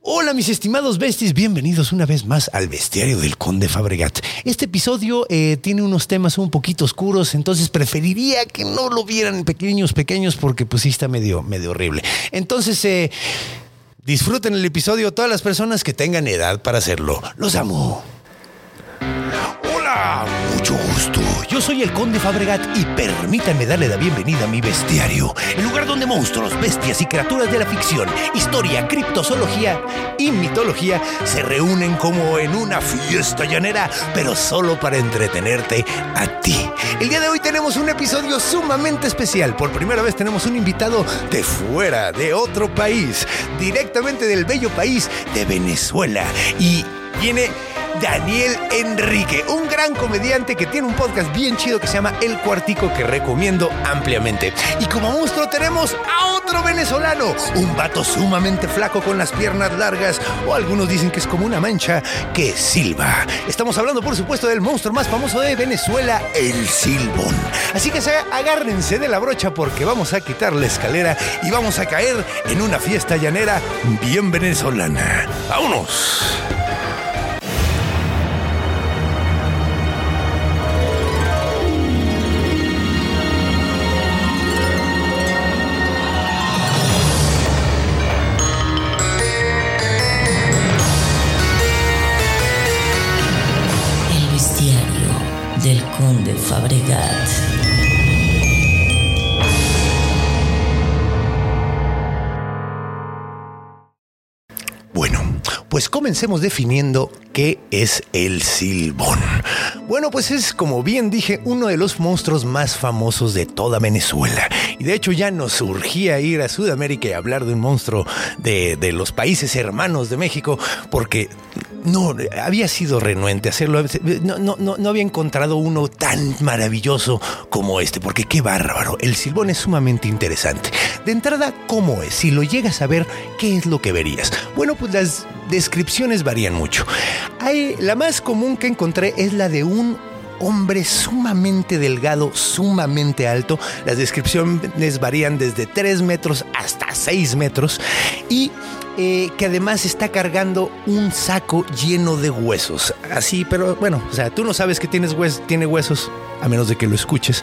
Hola mis estimados besties, bienvenidos una vez más al bestiario del Conde Fabregat. Este episodio eh, tiene unos temas un poquito oscuros, entonces preferiría que no lo vieran pequeños, pequeños, porque pues sí está medio, medio horrible. Entonces, eh, disfruten el episodio todas las personas que tengan edad para hacerlo. Los amo. Mucho gusto. Yo soy el Conde Fabregat y permítanme darle la bienvenida a mi bestiario, el lugar donde monstruos, bestias y criaturas de la ficción, historia, criptozoología y mitología se reúnen como en una fiesta llanera, pero solo para entretenerte a ti. El día de hoy tenemos un episodio sumamente especial. Por primera vez tenemos un invitado de fuera, de otro país, directamente del bello país de Venezuela. Y viene Daniel Enrique, un gran comediante que tiene un podcast bien chido que se llama El Cuartico que recomiendo ampliamente. Y como monstruo tenemos a otro venezolano, un vato sumamente flaco con las piernas largas, o algunos dicen que es como una mancha, que silba. Estamos hablando por supuesto del monstruo más famoso de Venezuela, el silbón. Así que se agárrense de la brocha porque vamos a quitar la escalera y vamos a caer en una fiesta llanera bien venezolana. ¡Vámonos! Conde Fabregat. Pues comencemos definiendo qué es el silbón. Bueno, pues es, como bien dije, uno de los monstruos más famosos de toda Venezuela. Y de hecho ya nos surgía ir a Sudamérica y hablar de un monstruo de, de los países hermanos de México, porque no, había sido renuente hacerlo. No, no, no, no había encontrado uno tan maravilloso como este, porque qué bárbaro. El silbón es sumamente interesante. De entrada, ¿cómo es? Si lo llegas a ver, ¿qué es lo que verías? Bueno, pues las descripciones varían mucho. Hay, la más común que encontré es la de un hombre sumamente delgado, sumamente alto. Las descripciones varían desde 3 metros hasta 6 metros. Y eh, que además está cargando un saco lleno de huesos. Así, pero bueno, o sea, tú no sabes que tienes hues tiene huesos, a menos de que lo escuches,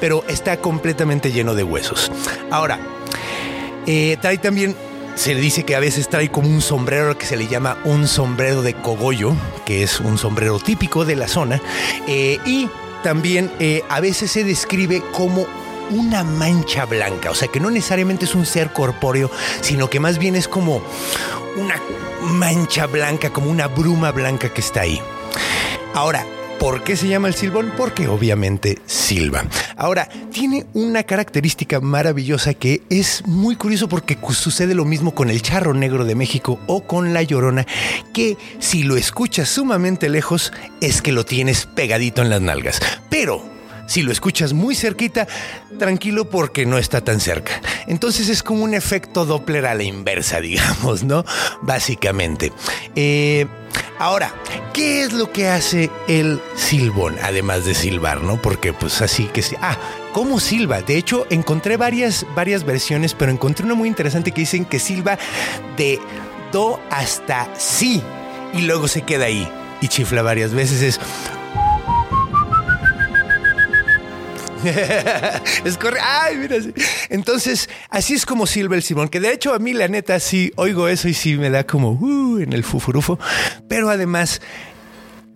pero está completamente lleno de huesos. Ahora, eh, trae también se dice que a veces trae como un sombrero que se le llama un sombrero de cogollo, que es un sombrero típico de la zona, eh, y también eh, a veces se describe como una mancha blanca, o sea que no necesariamente es un ser corpóreo, sino que más bien es como una mancha blanca, como una bruma blanca que está ahí. Ahora, ¿Por qué se llama el silbón? Porque obviamente silba. Ahora, tiene una característica maravillosa que es muy curioso porque sucede lo mismo con el charro negro de México o con la llorona, que si lo escuchas sumamente lejos es que lo tienes pegadito en las nalgas. Pero si lo escuchas muy cerquita, tranquilo porque no está tan cerca. Entonces es como un efecto Doppler a la inversa, digamos, ¿no? Básicamente. Eh, ahora, ¿qué es lo que hace el silbón? Además de silbar, ¿no? Porque pues así que sí. Ah, ¿cómo silba? De hecho, encontré varias, varias versiones, pero encontré una muy interesante que dicen que silba de do hasta si y luego se queda ahí y chifla varias veces. Es es corre. Ay, mira. Entonces, así es como silba el Simón. Que de hecho, a mí, la neta, sí oigo eso y sí me da como uh, en el fufurufo. Pero además,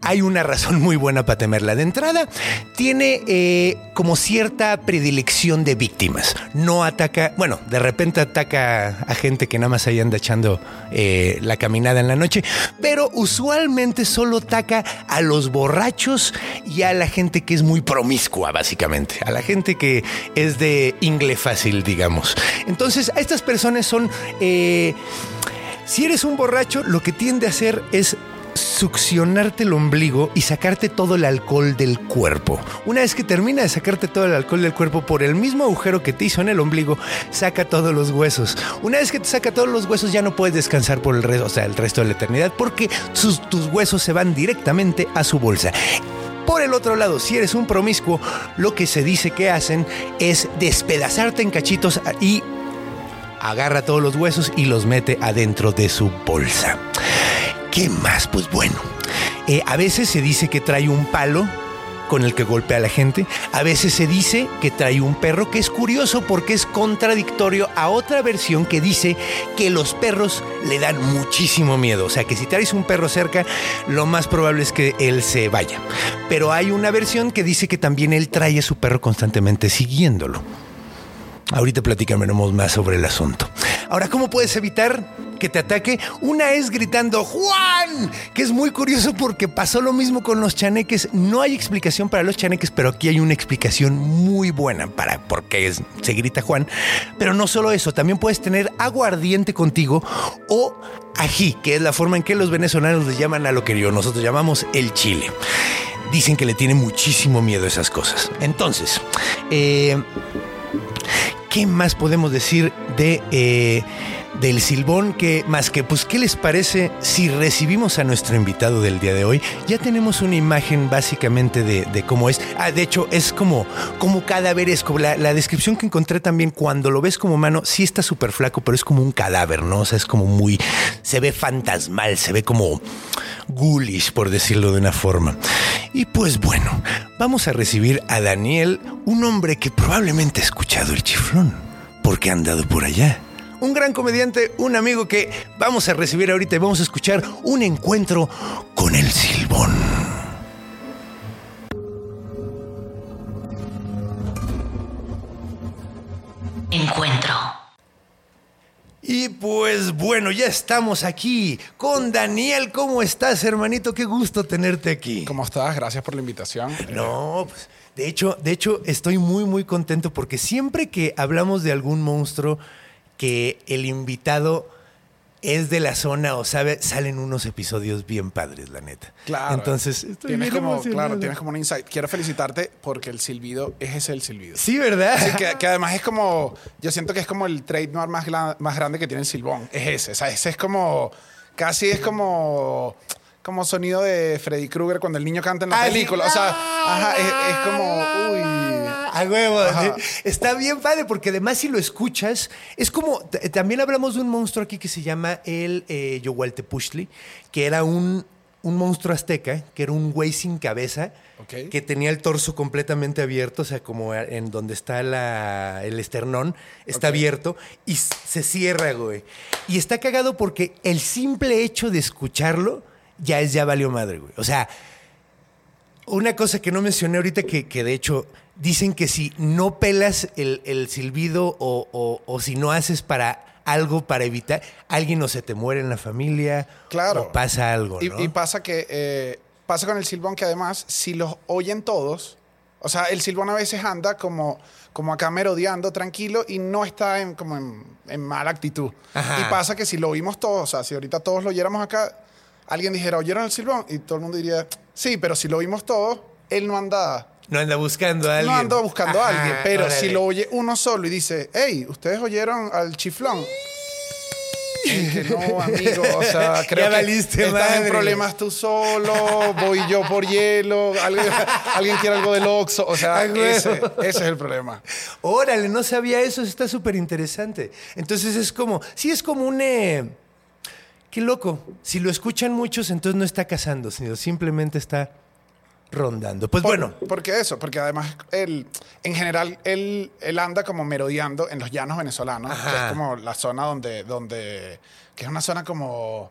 hay una razón muy buena para temerla. De entrada, tiene eh, como cierta predilección de víctimas. No ataca, bueno, de repente ataca a gente que nada más ahí anda echando eh, la caminada en la noche, pero usualmente solo ataca a los borrachos y a la gente que es muy promiscua, básicamente. A la gente que es de ingle fácil, digamos. Entonces, a estas personas son... eh, si eres un borracho, lo que tiende a hacer es succionarte el ombligo y sacarte todo el alcohol del cuerpo. Una vez que termina de sacarte todo el alcohol del cuerpo por el mismo agujero que te hizo en el ombligo, saca todos los huesos. Una vez que te saca todos los huesos ya no puedes descansar por el resto, o sea, el resto de la eternidad porque tus huesos se van directamente a su bolsa. Por el otro lado, si eres un promiscuo, lo que se dice que hacen es despedazarte en cachitos y agarra todos los huesos y los mete adentro de su bolsa. ¿Qué más? Pues bueno, eh, a veces se dice que trae un palo con el que golpea a la gente. A veces se dice que trae un perro, que es curioso porque es contradictorio a otra versión que dice que los perros le dan muchísimo miedo. O sea, que si traes un perro cerca, lo más probable es que él se vaya. Pero hay una versión que dice que también él trae a su perro constantemente siguiéndolo. Ahorita platicaremos más sobre el asunto. Ahora, ¿cómo puedes evitar que te ataque? Una es gritando ¡Juan! Que es muy curioso porque pasó lo mismo con los chaneques. No hay explicación para los chaneques, pero aquí hay una explicación muy buena para por qué se grita Juan. Pero no solo eso, también puedes tener agua ardiente contigo o ají, que es la forma en que los venezolanos le llaman a lo que yo nosotros llamamos el chile. Dicen que le tiene muchísimo miedo esas cosas. Entonces, eh, ¿Qué más podemos decir de eh, del silbón? Que más que, pues, ¿qué les parece si recibimos a nuestro invitado del día de hoy? Ya tenemos una imagen básicamente de, de cómo es. Ah, de hecho, es como, como cadaveresco. La, la descripción que encontré también, cuando lo ves como mano, sí está súper flaco, pero es como un cadáver, ¿no? O sea, es como muy. Se ve fantasmal, se ve como ghoulish, por decirlo de una forma. Y pues bueno, vamos a recibir a Daniel, un hombre que probablemente ha escuchado el chiflón, porque ha andado por allá. Un gran comediante, un amigo que vamos a recibir ahorita y vamos a escuchar un encuentro con el silbón. Encuentro. Y pues bueno, ya estamos aquí con Daniel. ¿Cómo estás, hermanito? Qué gusto tenerte aquí. ¿Cómo estás? Gracias por la invitación. No, pues, de hecho, de hecho, estoy muy, muy contento porque siempre que hablamos de algún monstruo que el invitado es de la zona o sabe, salen unos episodios bien padres, la neta. Claro. Entonces, estoy tienes bien como, emocionado. claro, tienes como un insight. Quiero felicitarte porque el silbido ese es el silbido. Sí, ¿verdad? Sí, que, que además es como, yo siento que es como el trademark más, más grande que tiene el silbón. Es ese. O sea, ese es como, casi es como, como sonido de Freddy Krueger cuando el niño canta en la película. O sea, ajá, es, es como, uy. A huevo. Ajá. Está bien padre porque además si lo escuchas, es como, también hablamos de un monstruo aquí que se llama el eh, Yohualtepuchtli, que era un, un monstruo azteca, que era un güey sin cabeza, que tenía el torso completamente abierto, o sea, como en donde está la- el esternón, está abierto y se cierra, güey. Y está cagado porque el simple hecho de escucharlo ya es ya valió madre, güey. O sea, una cosa que no mencioné ahorita, que, que de hecho dicen que si no pelas el, el silbido o, o- o si no haces para algo para evitar, alguien o se te muere en la familia Claro. o pasa algo, Y, ¿no? y pasa que eh, pasa con el silbón que además, si los oyen todos, o sea, el silbón a veces anda como, como acá merodeando tranquilo y no está en, como en, en mala actitud. Ajá. Y pasa que si lo oímos todos, o sea, si ahorita todos lo oyéramos acá, alguien dijera, ¿oyeron el silbón? Y todo el mundo diría, sí, pero si lo oímos todos, él no anda, no anda buscando a alguien. no anda buscando a alguien. Pero órale. si lo oye uno solo y dice, hey, ¿ustedes oyeron al chiflón? Que no, amigo, o sea, creo Ya que valiste estás madre. en problemas tú solo, voy yo por hielo, alguien, alguien quiere algo del Oxxo, o sea, Ah, ese, ese es el problema. Órale, no sabía eso, eso está súper interesante. Entonces es como, sí es como un... eh, qué loco. Si lo escuchan muchos, entonces no está cazando, sino simplemente está rondando. Pues Por- bueno, Porque eso, porque además él, en general, él, él anda como merodeando en los llanos venezolanos, que es como la zona donde, donde, que es una zona como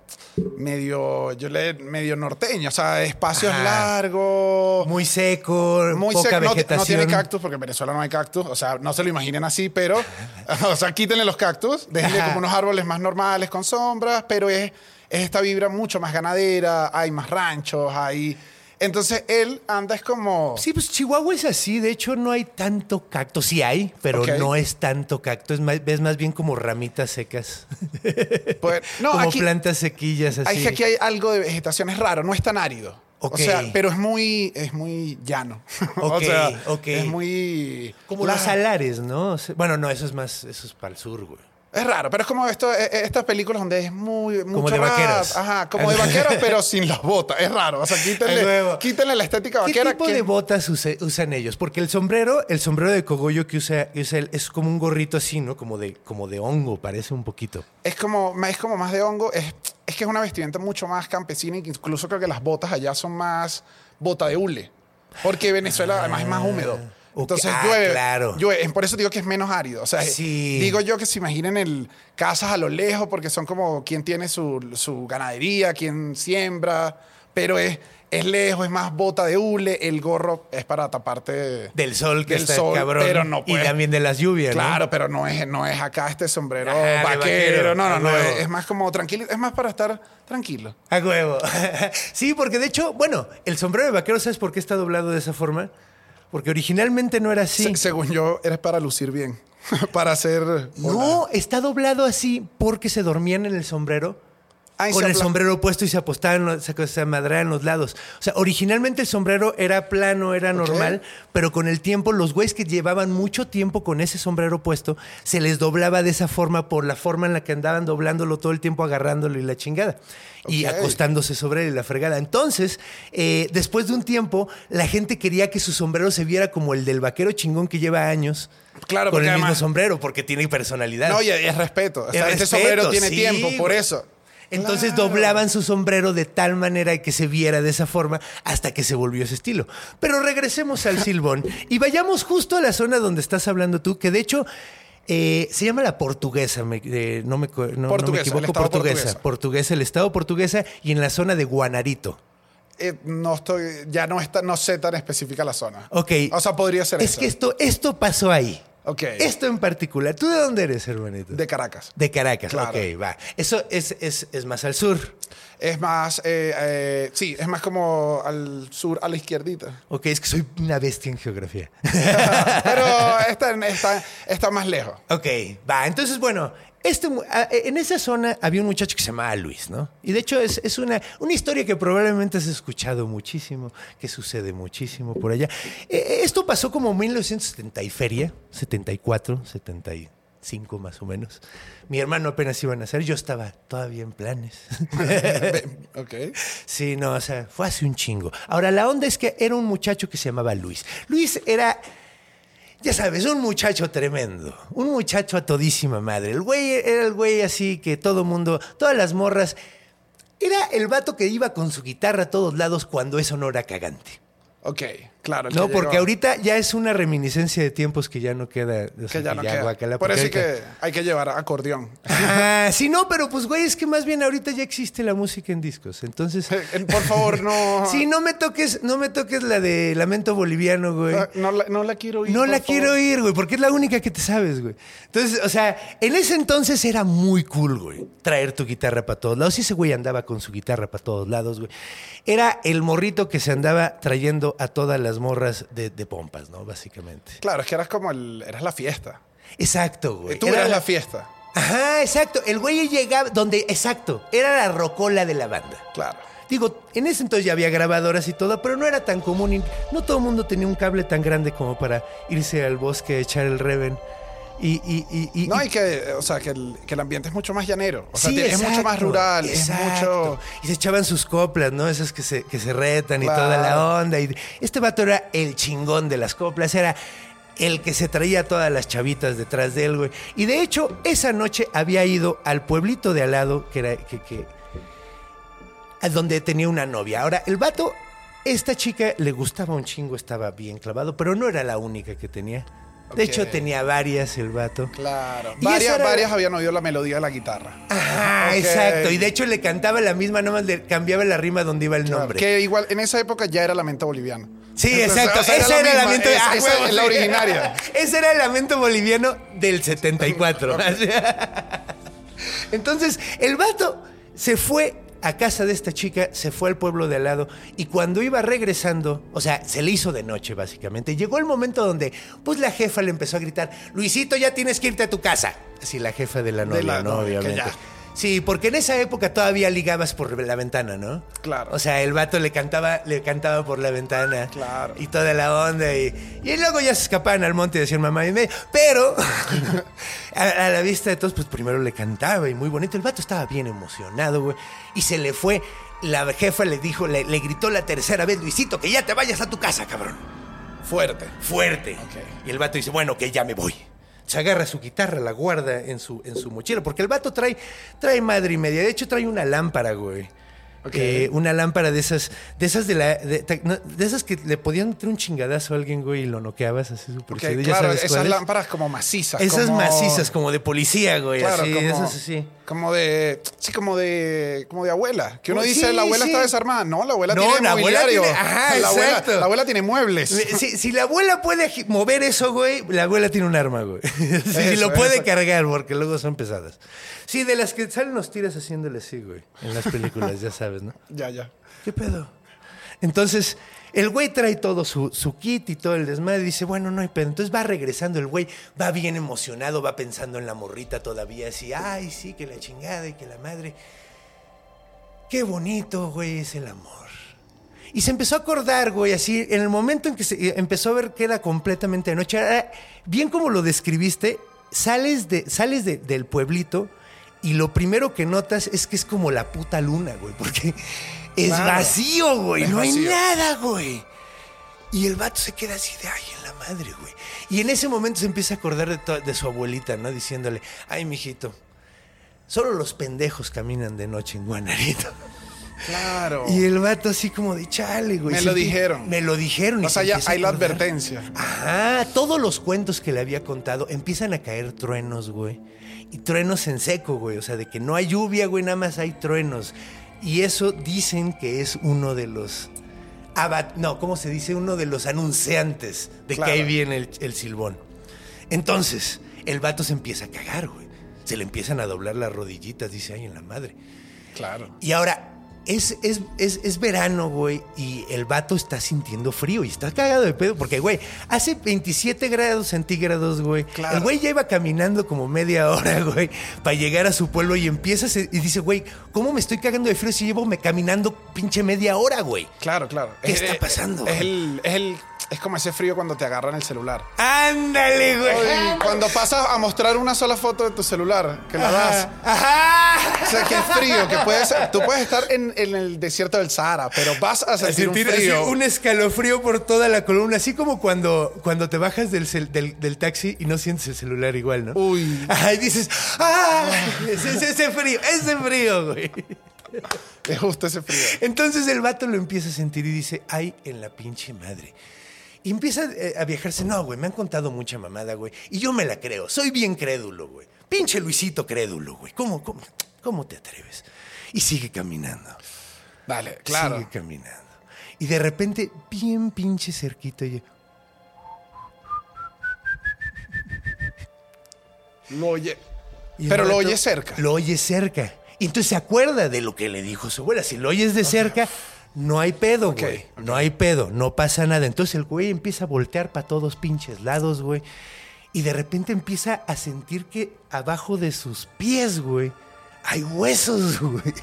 medio, yo le, medio norteña, o sea, espacios Ajá. largos. muy seco, Muy poca seco, no, vegetación. no tiene cactus, porque en Venezuela no hay cactus. O sea, no se lo imaginen así, pero. o sea, quítenle los cactus, déjenle Ajá. como unos árboles más normales con sombras, pero es, es esta vibra mucho más ganadera, hay más ranchos, hay. Entonces él anda es como. Sí, pues Chihuahua es así. De hecho, no hay tanto cacto. Sí hay, pero no es tanto cacto. Es más, ves más bien como ramitas secas. pues, no, como aquí, plantas sequillas así. hay, que aquí hay algo de vegetación, es raro, no es tan árido. Ok. O sea, pero es muy, es muy llano. o sea, es muy. Como la- los salares, ¿no? Bueno, no, eso es más, eso es para el sur, güey. Es raro, pero es como esto, eh, eh, estas películas donde es muy. Mucho de rap, vaqueros. Ajá, como de vaqueros, pero sin las botas. Es raro. O sea, quítenle, quítenle la estética ¿Qué vaquera. tipo que- de botas use- usan ellos? Porque el sombrero, el sombrero de cogollo que usa, usa él es como un gorrito así, ¿no? Como de, como de hongo, parece un poquito. Es como, es como más de hongo. Es, es que es una vestimenta mucho más campesina. Incluso creo que las botas allá son más bota de hule. Porque Venezuela además es más húmedo. Entonces Ah, llueve, claro. llueve. Por eso digo que es menos árido. O sea, Sí. digo yo que se imaginen el casas a lo lejos porque son como quien tiene su, su ganadería, quien siembra, pero es, es lejos, es más bota de hule, el gorro es para taparte Del sol que del está sol, cabrón. pero no y también de las lluvias, ¿no? Claro, pero no es, no es acá este sombrero Ajá, de vaquero. No, no, no. Es, es más como tranquilo. Es más para estar tranquilo. A huevo. sí, porque de hecho, bueno, el sombrero de vaquero, ¿sabes por qué está doblado de esa forma? Porque originalmente no era así. Se- según yo, eres para lucir bien. para hacer. No, está doblado así porque se dormían en el sombrero. Ah, con el sombrero puesto y se apostaban, se, se los lados. O sea, originalmente el sombrero era plano, era normal, pero con el tiempo los güeyes que llevaban mucho tiempo con ese sombrero puesto, se les doblaba de esa forma por la forma en la que andaban doblándolo todo el tiempo, agarrándolo y la chingada. Y acostándose sobre él y la fregada. Entonces, eh, después de un tiempo, la gente quería que su sombrero se viera como el del vaquero chingón que lleva años. Claro, con el mismo sombrero, porque tiene personalidad. No, y es respeto. O sea, Es este respeto, sombrero tiene sí, tiempo, por eso. Entonces Claro. doblaban su sombrero de tal manera que se viera de esa forma hasta que se volvió ese estilo. Pero regresemos al silbón y vayamos justo a la zona donde estás hablando tú, que de hecho eh, se llama la portuguesa, me- eh, no, me, no equivoco, portuguesa, portuguesa. portuguesa, el estado portuguesa y en la zona de Guanarito. Eh, no estoy. Ya no, está, no sé tan específica la zona. Ok. O sea, podría ser Es que esto, esto pasó ahí. Ok. Esto en particular. ¿Tú de dónde eres, hermanito? De Caracas. De Caracas, Claro. ok, va. Eso es, es, es más al sur. Es más. eh, eh, sí, es más como al sur, a la izquierdita. Ok, es que soy una bestia en geografía. Pero está, está, está más lejos. Ok, va. Entonces, bueno, este, a- en esa zona había un muchacho que se llamaba Luis, ¿no? Y de hecho es, es una, una historia que probablemente has escuchado muchísimo, que sucede muchísimo por allá. Eh, esto pasó como en 1970 y feria, 74, 75 más o menos. Mi hermano apenas iba a nacer, yo estaba todavía en planes. ok. Sí, no, o sea, fue hace un chingo. Ahora, la onda es que era un muchacho que se llamaba Luis. Luis era, ya sabes, un muchacho tremendo. Un muchacho a todísima madre. El güey era el güey así que todo mundo, todas las morras. Era el vato que iba con su guitarra a todos lados cuando eso no era cagante. Ok, claro. el No, que porque llegó. ahorita ya es una reminiscencia de tiempos que ya no queda. o sea, Que ya no que queda. guácala, Por eso es ahorita- que hay que llevar acordeón. Ah, sí, no, pero pues, güey, es que más bien ahorita ya existe la música en discos. Entonces. Eh, Por favor, no. Sí, no me toques, no me toques la de Lamento Boliviano, güey. Ah, No la, no la quiero oír. No la favor. quiero oír, güey, porque es la única que te sabes, güey. Entonces, o sea, en ese entonces era muy cool, güey, traer tu guitarra para todos lados. Y ese güey andaba con su guitarra para todos lados, güey. Era el morrito que se andaba trayendo a todas las morras de, de pompas, ¿no? Básicamente. Claro, es que eras como el. Eras la fiesta. Exacto, güey. Tú Era eras la- la fiesta. Ajá, exacto. El güey llegaba donde, exacto, era la rocola de la banda. Claro. Digo, en ese entonces ya había grabadoras y todo, pero no era tan común no todo el mundo tenía un cable tan grande como para irse al bosque a echar el reven. Y, y, y, y- No, y- que, o sea, que el, que el ambiente es mucho más llanero. O sea, Sí, tiene- es mucho más rural, exacto. es mucho. Y se echaban sus coplas, ¿no? Esas que se, que se retan y toda la onda. Y este vato era el chingón de las coplas, era el que se traía a todas las chavitas detrás de él, güey. Y de hecho, esa noche había ido al pueblito de al lado, que era. Que, que- a donde tenía una novia. Ahora, el vato esta chica le gustaba un chingo, estaba bien clavado, pero no era la única que tenía. De hecho, tenía varias el vato. Claro. Y Varias, esa era- varias habían oído la melodía de la guitarra. Ajá, exacto. Y de hecho le cantaba la misma, nomás le cambiaba la rima donde iba el Claro, nombre. Que igual en esa época ya era lamento boliviano. Sí, Entonces, exacto. o sea, la era el misma, lamento. esa- ah, esa huevo, es la originaria. ese era el lamento boliviano del 74. Entonces, el vato se fue a casa de esta chica, se fue al pueblo de al lado y cuando iba regresando, o sea, se le hizo de noche básicamente, llegó el momento donde pues la jefa le empezó a gritar, Luisito, ya tienes que irte a tu casa. Así la jefa de la novia, la ¿no? novia, que Obviamente. ya. Sí, porque en esa época todavía ligabas por la ventana, ¿no? Claro. O sea, el vato le cantaba, le cantaba por la ventana. Claro. Y toda la onda. Y, y luego ya se escapaban al monte y decían mamá y medio. Pero a, a la vista de todos, pues primero le cantaba y muy bonito. El vato estaba bien emocionado, güey. Y se le fue. La jefa le dijo, le, le gritó la tercera vez, Luisito, que ya te vayas a tu casa, cabrón. Fuerte. Fuerte. Y el vato dice, bueno, que ya me voy. Se agarra su guitarra, la guarda en su, en su mochila, porque el vato trae, trae madre y media. De hecho, trae una lámpara, güey. Eh, una lámpara de esas, de esas de la, de, esas que le podían meter un chingadazo a alguien, güey, y lo noqueabas así súper Ok, chido. ¿Ya claro, esas lámparas como macizas. Esas como- macizas, como de policía, güey. Claro, así, como, esas así. como de. Sí, como de. Como de abuela. Que uno dice, la abuela sí. está desarmada. No, la abuela No, tiene la abuela tiene- ajá, la, abuela, la abuela tiene muebles. Si, si la abuela puede mover eso, güey, la abuela tiene un arma, güey. si lo puede eso. cargar, porque luego son pesadas. Sí, de las que salen los tiras haciéndole así, güey. En las películas, ya sabes, ¿no? Ya, ya. ¿Qué pedo? Entonces, el güey trae todo su, su kit y todo el desmadre y dice, bueno, no hay pedo. Entonces va regresando el güey, va bien emocionado, va pensando en la morrita todavía, así, ay, sí, que la chingada y que la madre. Qué bonito, güey, es el amor. Y se empezó a acordar, güey, así, en el momento en que se empezó a ver que era completamente de noche, bien como lo describiste, sales, de, sales de- del pueblito y lo primero que notas es que es como la puta luna, güey, porque es Claro. vacío, güey, Es no hay nada, güey. Y el vato se queda así de, ay, en la madre, güey. Y en ese momento se empieza a acordar de, de su abuelita, ¿no? Diciéndole, ay, mijito, solo los pendejos caminan de noche en Guanarito. Claro. Y el vato así como de chale, güey. Me lo dijeron. Me lo dijeron. O sea, se ya hay la advertencia. Ajá, todos los cuentos que le había contado empiezan a caer truenos, güey. Y truenos en seco, güey. O sea, de que no hay lluvia, güey, nada más hay truenos. Y eso dicen que es uno de los... aba- No, ¿cómo se dice? Uno de los anunciantes de Claro. que ahí viene el, el silbón. Entonces, el vato se empieza a cagar, güey. Se le empiezan a doblar las rodillitas, dice, ay, en la madre. Claro. Y ahora, es, es, es, es verano, güey, y el vato está sintiendo frío y está cagado de pedo, porque, güey, hace 27 grados centígrados, güey. Claro. El güey ya iba caminando como media hora, güey, para llegar a su pueblo y empieza se- y dice, güey, ¿cómo me estoy cagando de frío si llevo me caminando pinche media hora, güey? Claro, claro. ¿Qué Es- está es- pasando, Es, el, es, el, es como ese frío cuando te agarran el celular. ¡Ándale, güey! Oye, cuando pasas a mostrar una sola foto de tu celular, que la das. ¡Ajá! O sea, que es frío, que puedes, tú puedes estar en, en el desierto del Sahara, pero vas a A sentir, sentir un así un escalofrío por toda la columna, así como cuando, cuando te bajas del, cel- del, del taxi y no sientes el celular igual, ¿no? Uy. Y dices, ¡ah! Ese, ese- ese frío, ese frío, güey. Es justo ese frío. Entonces el vato lo empieza a sentir y dice, ¡ay, en la pinche madre! Y empieza eh, a viajarse, no, güey, me han contado mucha mamada, güey. Y yo me la creo, soy bien crédulo, güey. Pinche Luisito crédulo, güey. ¿Cómo, cómo, ¿Cómo te atreves? Y sigue caminando. Dale, claro. Sigue caminando. Y de repente, bien pinche cerquita, oye, Lo oye. y Pero lo oye cerca. Lo oye cerca. Y entonces se acuerda de lo que le dijo su abuela. Si lo oyes de cerca, no hay pedo, güey. No hay pedo, no pasa nada. Entonces el güey empieza a voltear para todos pinches lados, güey. Y de repente empieza a sentir que abajo de sus pies, güey, hay huesos, güey.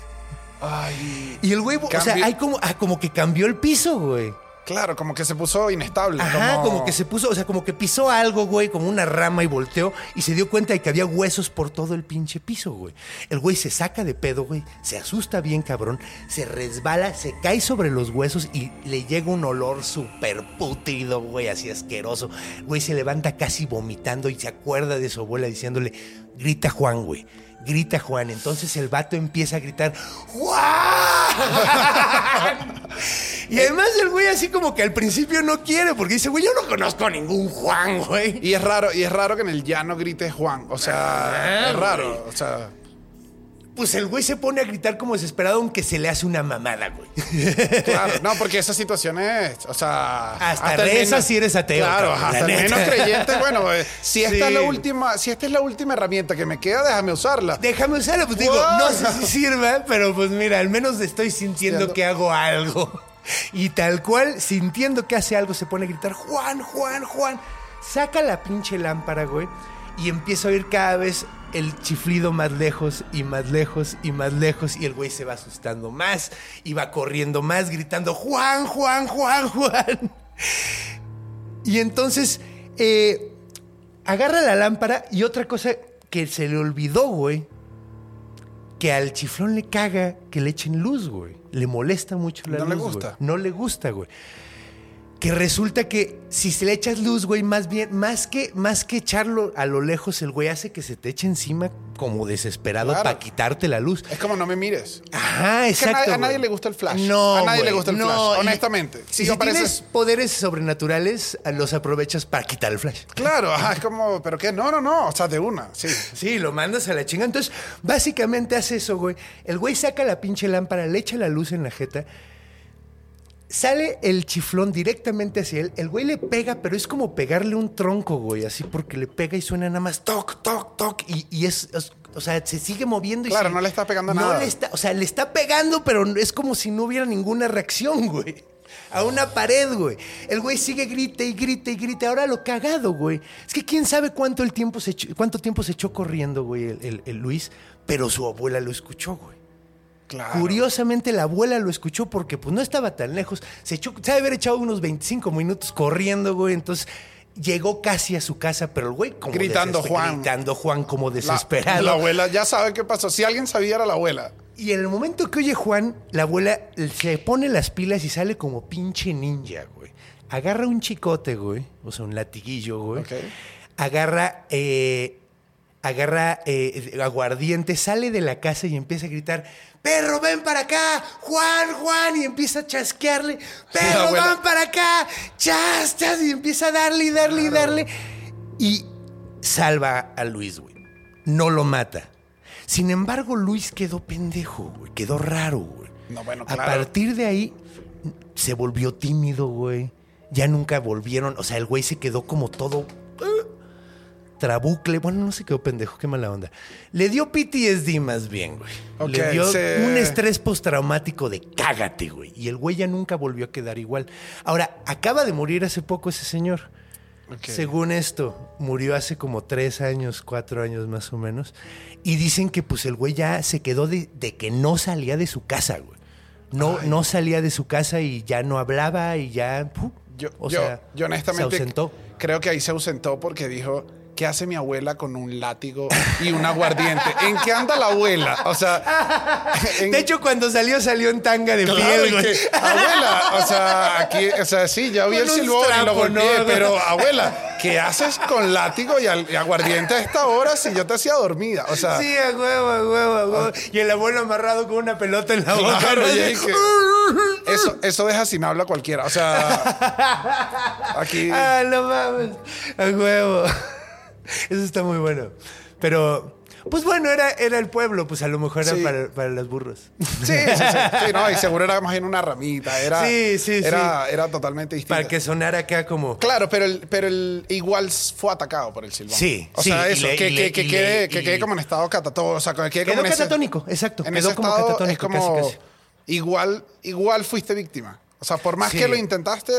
Ay. Y el güey, o sea, hay como, ah, como que cambió el piso, güey. Claro, como que se puso inestable. Ajá, como... que se puso, o sea, como que pisó algo, güey, como una rama y volteó y se dio cuenta de que había huesos por todo el pinche piso, güey. El güey se saca de pedo, güey, se asusta bien cabrón, se resbala, se cae sobre los huesos y le llega un olor súper putrido, güey, así asqueroso. Güey se levanta casi vomitando y se acuerda de su abuela diciéndole, grita Juan, güey. Grita Juan, entonces el vato empieza a gritar ¡Juan! Y además el güey así como que al principio no quiere, porque dice, güey, yo no conozco a ningún Juan, güey. Y es raro, y es raro que en el llano grite Juan. O sea, Ah, es raro. güey. O sea, Pues el güey se pone a gritar como desesperado, aunque se le hace una mamada, güey. claro. No, porque esas situaciones, o sea. Hasta rezas menos- si eres ateo, Claro, cabrón, hasta el menos creyente. Bueno, eh, si esta Sí. es la última, si esta es la última herramienta que me queda, déjame usarla. Déjame usarlo, pues digo, no sé si sirva, pero pues mira, al menos estoy sintiendo que hago algo. Y tal cual, sintiendo que hace algo, se pone a gritar, Juan, Juan, Juan. Saca la pinche lámpara, güey, y empieza a oír cada vez el chiflido más lejos y más lejos y más lejos. Y el güey se va asustando más y va corriendo más, gritando, Juan, Juan, Juan, Juan. Y entonces, eh, agarra la lámpara y otra cosa que se le olvidó, güey, que al chiflón le caga que le echen luz, güey. Le molesta mucho la No luz. le güey. gusta. No le gusta, güey. Que resulta que si se le echas luz, güey, más bien, más que, más que echarlo a lo lejos, el güey hace que se te eche encima como desesperado Claro. para quitarte la luz. Es como no me mires. Ajá, Es que a exacto. nadie- a nadie le gusta el flash. No, A nadie le gusta el no, flash, honestamente. Si si apareces- tienes poderes sobrenaturales, los aprovechas para quitar el flash. Claro, ajá, es como, ¿pero qué? No, no, no. O sea, de una, sí. Sí, lo mandas a la chinga. Entonces, básicamente hace eso, güey. El güey saca la pinche lámpara, le echa la luz en la jeta. Sale el chiflón directamente hacia él. El güey le pega, pero es como pegarle un tronco, güey. Así porque le pega y suena nada más toc, toc, toc. Y, y es, es- O sea, se sigue moviendo y Claro, se- no le está pegando no nada. le está, o sea, le está pegando, pero es como si no hubiera ninguna reacción, güey. A una pared, güey. El güey sigue grite y grite y grite. Ahora lo cagado, güey. Es que quién sabe cuánto, el tiempo se echó, cuánto tiempo se echó corriendo, güey, el, el- el Luis. Pero su abuela lo escuchó, güey. Claro. Curiosamente, la abuela lo escuchó porque pues no estaba tan lejos. Se echó, se debe haber echado unos 25 minutos corriendo, güey. Entonces llegó casi a su casa, pero el güey como Gritando, Juan. Gritando Juan como desesperado. La, abuela ya sabe qué pasó. Si alguien sabía, era la abuela. Y en el momento que oye Juan, la abuela se pone las pilas y sale como pinche ninja, güey. Agarra un chicote, güey. O sea, un latiguillo, güey. Ok. Agarra, eh, agarra eh, aguardiente, sale de la casa y empieza a gritar, perro, ven para acá, Juan, Juan, y empieza a chasquearle, perro, ven para acá, chas, chas, y empieza a darle y darle y darle. Y salva a Luis, güey. No lo mata. Sin embargo, Luis quedó pendejo, güey. Quedó raro, güey. No, bueno, A claro. partir de ahí, se volvió tímido, güey. Ya nunca volvieron. O sea, el güey se quedó como todo. Trabucle. Bueno, no se quedó pendejo, qué mala onda. Le dio PTSD más bien, güey. Le dio se- un estrés postraumático de cágate, güey. Y el güey ya nunca volvió a quedar igual. Ahora, acaba de morir hace poco ese señor. Según esto, murió hace como tres años, cuatro años más o menos. Y dicen que pues el güey ya se quedó de, de que no salía de su casa, güey. No, no salía de su casa y ya no hablaba y ya... Yo, o yo- sea, yo honestamente se ausentó. creo que ahí se ausentó porque dijo, ¿qué hace mi abuela con un látigo y un aguardiente? ¿En qué anda la abuela? O sea, en- De hecho, cuando salió, salió en tanga de Claro, piel, que, abuela, o sea, aquí, o sea, sí, ya vi Con el silbón y lo golpeé, ¿no? pero abuela, ¿qué haces con látigo y, aguardiente a esta hora si yo te hacía dormida? O sea, Sí, a huevo, a huevo, a huevo. Y el abuelo amarrado con una pelota en la boca. Claro, que- eso, eso deja sin habla a cualquiera. O sea, aquí. Ah, no mames. A huevo. Eso está muy bueno. Pero, pues bueno, era, era el pueblo, pues a lo mejor era Sí. para, para los burros. Sí, sí, sí, sí, no, y seguro era más bien una ramita. Era, Sí, sí, sí. era, Era totalmente distinto. Para que sonara acá como. Claro, pero el, pero el igual fue atacado por el silbón. Sí, O sí, sea, eso, le- que, le- que y quede, le- que quede como en estado catatónico. O sea, que quede Quedó como en ese- catatónico, exacto, En quedó ese como estado catatónico, es como, casi, casi. Igual, igual fuiste víctima. O sea, por más que lo intentaste,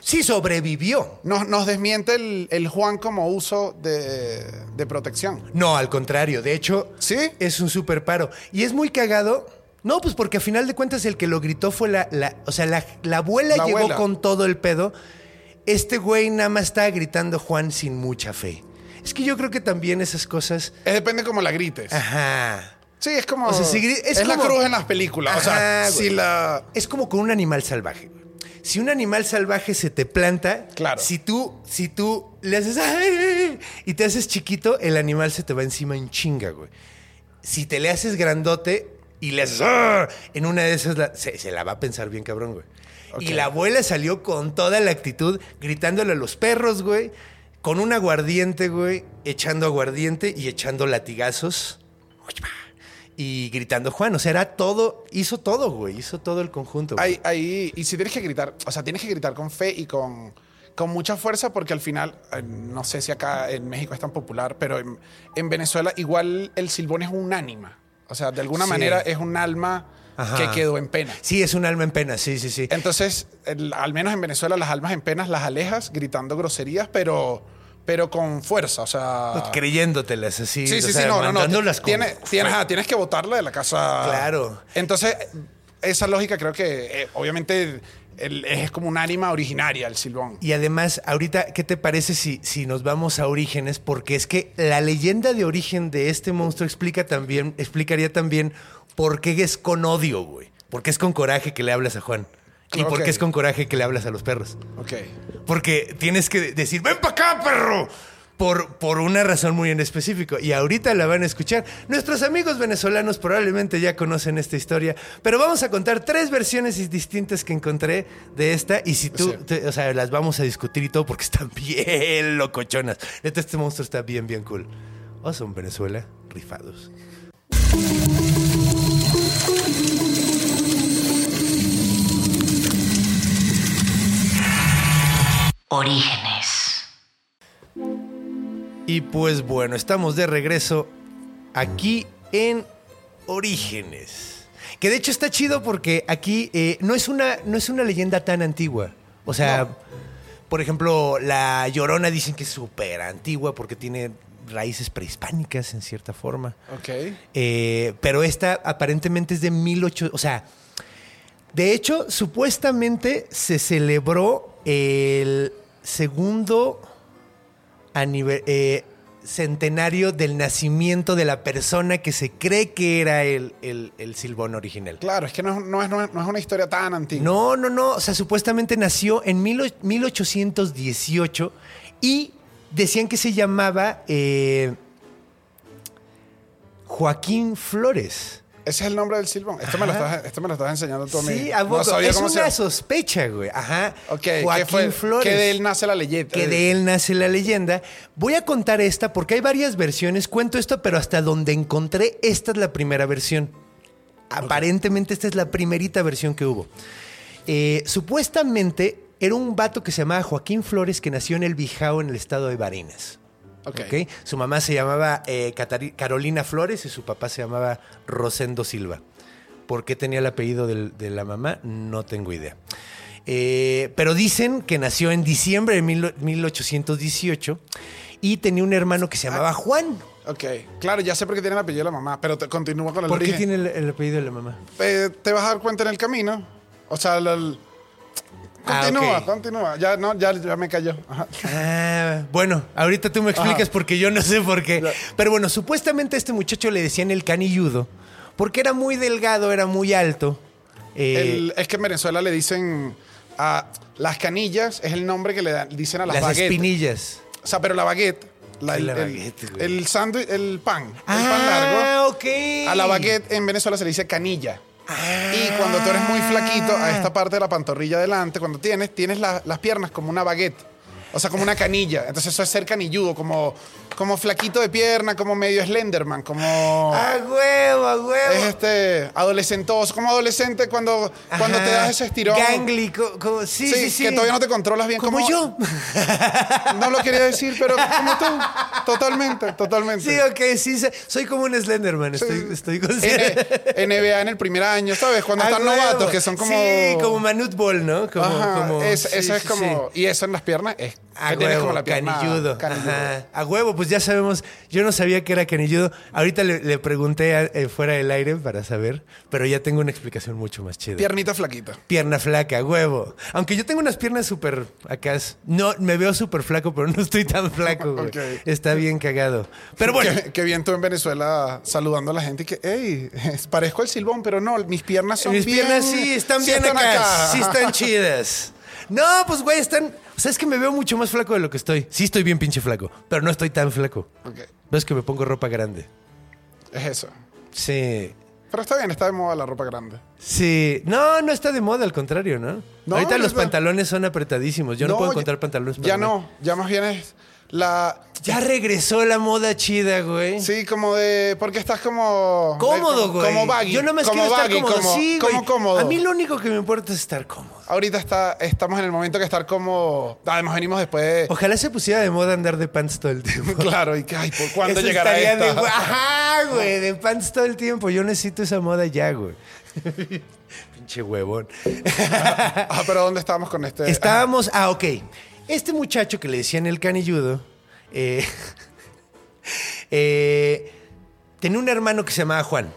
Sí, sobrevivió. nos, nos desmiente el, el Juan como uso de, de protección. No, al contrario. De hecho, ¿Sí? es un super paro. Y es muy cagado. No, pues porque a final de cuentas el que lo gritó fue la. la- o sea, la, la abuela La llegó abuela. con todo el pedo. Este güey nada más estaba gritando Juan sin mucha fe. Es que yo creo que también esas cosas. Es depende como la grites. Ajá. Sí, es como. O sea, si es es la cruz en las películas. o sea, si la. Es como con un animal salvaje. Si un animal salvaje se te planta, Claro. si tú, si tú le haces "Ay", y te haces chiquito, el animal se te va encima en chinga, güey. Si te le haces grandote, y le haces "Ah", en una de esas la- se, se la va a pensar bien cabrón, güey. Y la abuela salió con toda la actitud, gritándole a los perros, güey, con un aguardiente, güey, echando aguardiente y echando latigazos. Y gritando Juan, o sea, era todo, hizo todo, güey, hizo todo el conjunto. Ahí, ahí, y si tienes que gritar, o sea, tienes que gritar con fe y con, con mucha fuerza porque al final, eh, no sé si acá en México es tan popular, pero en, en Venezuela igual el silbón es un ánima. O sea, de alguna Sí. manera es un alma Ajá. que quedó en pena. Sí, es un alma en pena, sí, sí, sí. Entonces, el- al menos en Venezuela, las almas en penas las alejas gritando groserías, pero, pero con fuerza. O sea. Creyéndotelas así. Sí, o sí, sea, sí, no, no, no. con Tienes, tienes, que botarla de la casa. Claro. Entonces, esa lógica creo que, eh, obviamente, el- es como un ánima originaria el silbón. Y además, ahorita, ¿qué te parece si, si nos vamos a orígenes? Porque es que la leyenda de origen de este monstruo explica también, explicaría también por qué es con odio, güey. Por qué es con coraje que le hablas a Juan. Y por Ok. qué es con coraje que le hablas a los perros. Ok. Porque tienes que decir, ven para acá, perro. Por, por una razón muy en específico. Y ahorita la van a escuchar. Nuestros amigos venezolanos probablemente ya conocen esta historia. Pero vamos a contar tres versiones distintas que encontré de esta. Y si tú, Sí. te- o sea, las vamos a discutir y todo porque están bien locochonas. Neta, este monstruo está bien, bien cool. O son Venezuela, rifados. Orígenes. Y pues bueno, estamos de regreso aquí en Orígenes. Que de hecho está chido porque aquí eh, no, es una, no es una leyenda tan antigua. O sea, por ejemplo, la Llorona dicen que es súper antigua porque tiene raíces prehispánicas en cierta forma. Ok. Eh, pero esta aparentemente es de 1800. O sea, de hecho, supuestamente se celebró el segundo eh, centenario del nacimiento de la persona que se cree que era el, el, el silbón original. Claro, es que no, es- no es, no es- una historia tan antigua. No, no, no. O sea, supuestamente nació en mil och- 1818 y decían que se llamaba eh, Joaquín Flores. Ese es el nombre del silbón. Esto me, lo estás, esto me lo estás enseñando tú a mí. Sí, a No poco. sabía es cómo una se sospecha, güey. Ajá. Ok, que Joaquín fue- Flores. que de él nace la leyenda. Que de él nace la leyenda. Voy a contar esta porque hay varias versiones. Cuento esto, pero hasta donde encontré, esta es la primera versión. Aparentemente, esta es la primerita versión que hubo. Eh, supuestamente era un vato que se llamaba Joaquín Flores que nació en el Bijao, en el estado de Barinas. Ok. ¿ok? Su mamá se llamaba eh, Carolina Flores y su papá se llamaba Rosendo Silva. ¿Por qué tenía el apellido del- de la mamá? No tengo idea. Eh, pero dicen que nació en diciembre de mil- 1818 y tenía un hermano que se llamaba Juan. Ok. Claro, ya sé por qué tiene el apellido de la mamá, pero te, continúa con el ¿Por qué tiene el, el apellido de la mamá? Eh, te vas a dar cuenta en el camino. O sea, el- el- Ah, continúa, continúa. Ya, no, ya, ya me cayó. Ajá. Ah, bueno, ahorita tú me explicas Ajá. porque yo no sé por qué. Ya. Pero bueno, supuestamente a este muchacho le decían el canilludo porque era muy delgado, era muy alto. Eh, El- es que en Venezuela le dicen a las canillas, es el nombre que le dan- dicen a las, las baguettes. espinillas. O sea, pero la baguette, la- el, la el- baguette, güey. el sándwich, el pan, el pan Ah, largo. ok. A la baguette en Venezuela se le dice canilla. Ah. Y cuando tú eres muy flaquito, a esta parte de la pantorrilla adelante, cuando tienes, tienes la- las piernas como una baguette. O sea, como una canilla. Entonces eso es ser canilludo, como, como flaquito de pierna, como medio Slenderman, como... A huevo, a huevo. Es este adolescentoso, como adolescente cuando, cuando te das ese estirón. Gangly, co- co- sí, sí, sí. que todavía no te controlas bien. Como yo. No lo quería decir, pero como tú. Totalmente, totalmente. Sí, ok, sí. Soy como un Slenderman, estoy, estoy consciente. N- NBA en el primer año, ¿sabes? Cuando A están huevo. novatos, que son como... Sí, como Manute Ball, ¿no? Como, Ajá, como- es- sí, eso es como... Y eso en las piernas es... A huevo, como la pierna canilludo. canilludo. Ajá. A huevo, pues ya sabemos. Yo no sabía que era canilludo. Ahorita le, le pregunté a- eh, fuera del aire para saber, pero ya tengo una explicación mucho más chida. Piernita flaquita. Pierna flaca, huevo. Aunque yo tengo unas piernas súper acá. No, me veo súper flaco, pero no estoy tan flaco, güey. Está bien cagado. Pero bueno. Qué, qué bien tú en Venezuela saludando a la gente y que, hey, parezco el silbón, pero no, mis piernas son Mis bien... piernas sí están bien están acá, Sí están chidas. No, pues güey, están. O sea, es que me veo mucho más flaco de lo que estoy. Sí estoy bien pinche flaco, pero no estoy tan flaco. Ok, No es que me pongo ropa grande. es eso. Sí. Pero está bien, está de moda la ropa grande. Sí. No, no está de moda, al contrario, ¿no? No, Ahorita los pantalones son apretadísimos. Yo no, puedo ya- encontrar pantalones para Ya mí. no, ya más bien es la. Ya regresó la moda chida, güey. Sí, como de. Porque estás como. Cómodo, güey. Como baggy. Yo no me como quiero estar cómodo. Como, sí, güey. como cómodo. A mí lo único que me importa es estar cómodo. Ahorita está, estamos en el momento que estar como. Además, venimos después de. Ojalá se pusiera de moda andar de pants todo el tiempo. Claro, y que, ay, ¿por cuándo Eso llegará esta? de- Ajá, güey, de pants todo el tiempo. Yo necesito esa moda ya, güey. Pinche huevón. Ah, pero ¿dónde estábamos con este? Estábamos. Ah, ok. Este muchacho que le decían el canilludo. eh, eh, tenía un hermano que se llamaba Juan,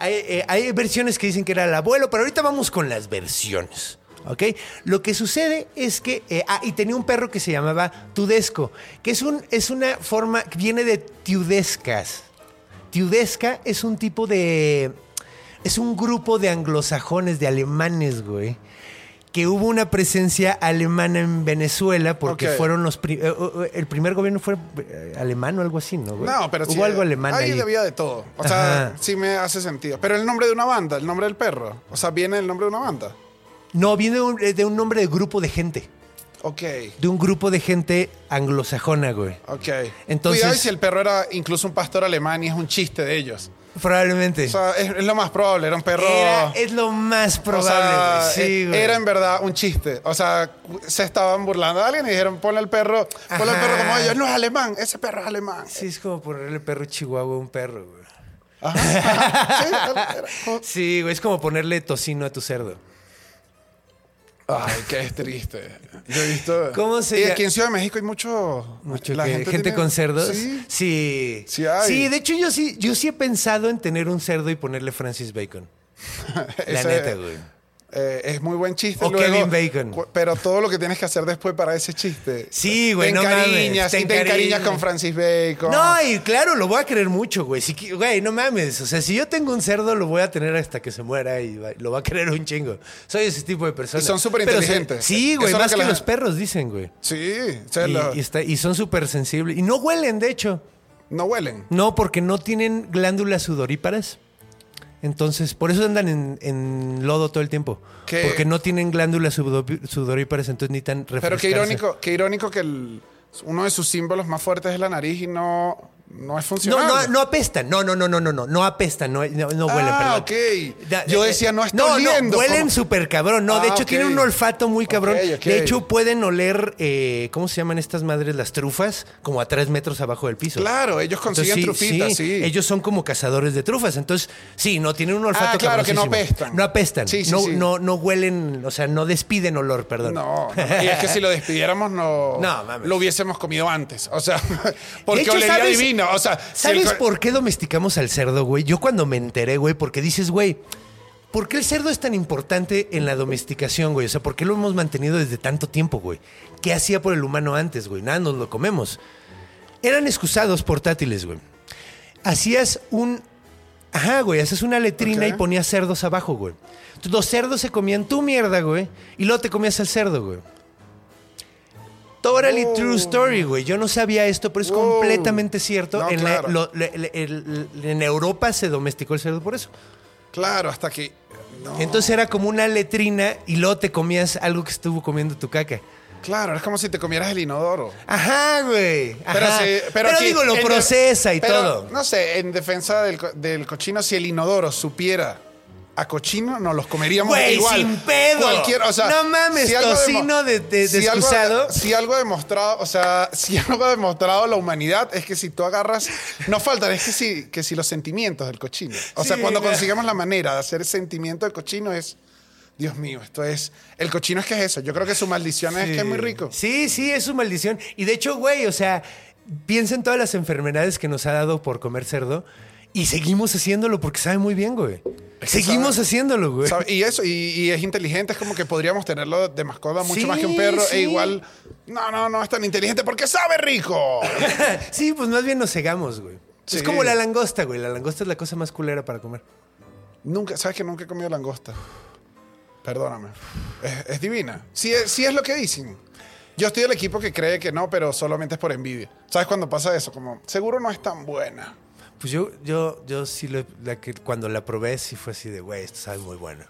eh, hay versiones que dicen que era el abuelo, pero ahorita vamos con las versiones. Lo que sucede es que. ah, y tenía un perro que se llamaba Tudesco, que es, un, es una forma. viene de tiudescas. Tiudesca es un tipo de. Es un grupo de anglosajones, de alemanes, güey. Que hubo una presencia alemana en Venezuela porque fueron los. pri- eh, eh, el primer gobierno fue eh, alemán o algo así, ¿no, güey? No, pero Hubo sí. algo alemán ahí. ahí. debía de todo. O sea, Ajá. sí me hace sentido. Pero el nombre de una banda, el nombre del perro. O sea, viene el nombre de una banda. No, viene de un, de un nombre de grupo de gente. Ok. De un grupo de gente anglosajona, güey. Ok. Entonces- Cuidado si el perro era incluso un pastor alemán y es un chiste de ellos. Probablemente. O sea, es, es lo más probable. Era un perro. Era- es lo más o probable, sea, güey. Sí, eh, güey. era en verdad un chiste. O sea, se estaban burlando de alguien y dijeron, ponle al perro, ponle al perro como ellos. No es alemán, ese perro es alemán. Sí, es como ponerle perro chihuahua a un perro, güey. Ajá, Sí, güey, es como ponerle tocino a tu cerdo. Ay, qué triste. Yo he visto. ¿Cómo se Y aquí en Ciudad de México hay mucho. Mucho la que- gente, tiene- con cerdos. Sí. Sí. Sí hay. Sí, de hecho yo sí, yo sí he pensado en tener un cerdo y ponerle Francis Bacon. La neta, güey. Eh, es muy buen chiste. O Kevin Bacon. Pero todo lo que tienes que hacer después para ese chiste. Sí, güey, Te no mames, encariñas, te y te encariñas encariñas. con Francis Bacon. No, y claro, lo voy a querer mucho, güey. Si güey, no mames. O sea, si yo tengo un cerdo, lo voy a tener hasta que se muera y lo va a querer un chingo. Soy ese tipo de persona. Y son súper inteligentes. Sí, güey, Eso es lo más que los perros dicen, güey. Sí, Y, lo- y está- y son súper sensibles. Y no huelen, de hecho. no huelen. No, porque no tienen glándulas sudoríparas. Entonces, por eso andan en, en lodo todo el tiempo. ¿Qué? Porque no tienen glándulas sudo- sudoríparas, entonces necesitan Pero refrescarse. qué irónico, qué irónico que el- uno de sus símbolos más fuertes es la nariz y no, no es No, funcional. no, no apestan. No, no, no, no, no, no. No apestan, no, no, no huelen, Ah, perdón. ok. Da- Yo eh, decía, no está no, oliendo, No, huelen súper cabrón. No, de Ah, hecho, ok. tienen un olfato muy cabrón. Ok, ok. De hecho, pueden oler, eh, ¿cómo se llaman estas madres? Las trufas, como a tres metros abajo del piso. Claro, ellos consiguen Entonces, trufitas, sí. Ellos son como cazadores de trufas. Entonces, sí, no, tienen un olfato Ah, claro, que no apestan. No apestan. Sí, sí, no, sí. no, no huelen, o sea, no despiden olor, perdón. No, no. y es que si lo despidiéramos no, No, mames. lo hubiésemos comido antes. O sea, porque De hecho, olería ¿sabes- divino. O sea, el ¿Sabes por qué domesticamos al cerdo, güey? Yo cuando me enteré, güey, porque dices, güey, ¿por qué el cerdo es tan importante en la domesticación, güey? O sea, ¿por qué lo hemos mantenido desde tanto tiempo, güey? ¿Qué hacía por el humano antes, güey? Nada, nos lo comemos. Eran excusados portátiles, güey. Hacías un... Ajá, güey, haces una letrina y ponías cerdos abajo, güey. Los cerdos se comían tu mierda, güey, y luego te comías al cerdo, güey. Totally Wow. true story, güey. Yo no sabía esto, pero es Wow. completamente cierto. No, en, la- claro. lo- le- le- el- en Europa se domesticó el cerdo por eso. Claro, hasta que. no. Entonces era como una letrina y luego te comías algo que estuvo comiendo tu caca. Claro, es como si te comieras el inodoro. Ajá, güey. Pero, aquí, digo, lo procesa y pero, todo. No sé, en defensa del cochino, si el inodoro supiera a cochino, nos los comeríamos Güey, igual. sin pedo. Cualquier, o sea, No mames, algo demo- tocino de- de- si algo- descusado. si algo ha demostrado, o sea, si algo ha demostrado la humanidad es que si tú agarras, no falta, es que si, que si los sentimientos del cochino. O sea, Sí, cuando consigamos la manera de hacer sentimiento del cochino es, Dios mío, esto es, el cochino es que es eso. Yo creo que su maldición es que es muy rico. Sí, sí, es su maldición. Y de hecho, güey, o sea, piensa en todas las enfermedades que nos ha dado por comer cerdo y seguimos haciéndolo porque sabe muy bien, güey. Seguimos sabe- haciendo güey. ¿Sabe? Y eso, y, y es inteligente, es como que podríamos tenerlo de mascota mucho Sí, más que un perro. sí. E igual, no, no, no es tan inteligente porque sabe rico. sí, pues más bien nos cegamos, güey. Sí. Es como la langosta, güey. La langosta es la cosa más culera para comer. nunca, ¿sabes que nunca he comido langosta? Perdóname. Es, es divina. Sí es, sí es lo que dicen. Yo estoy del equipo que cree que no, pero solamente es por envidia. ¿Sabes cuando pasa eso? Como, seguro no es tan buena. Pues yo, yo, yo sí, lo- la que, cuando la probé, sí fue así de, güey, esto sabe muy bueno.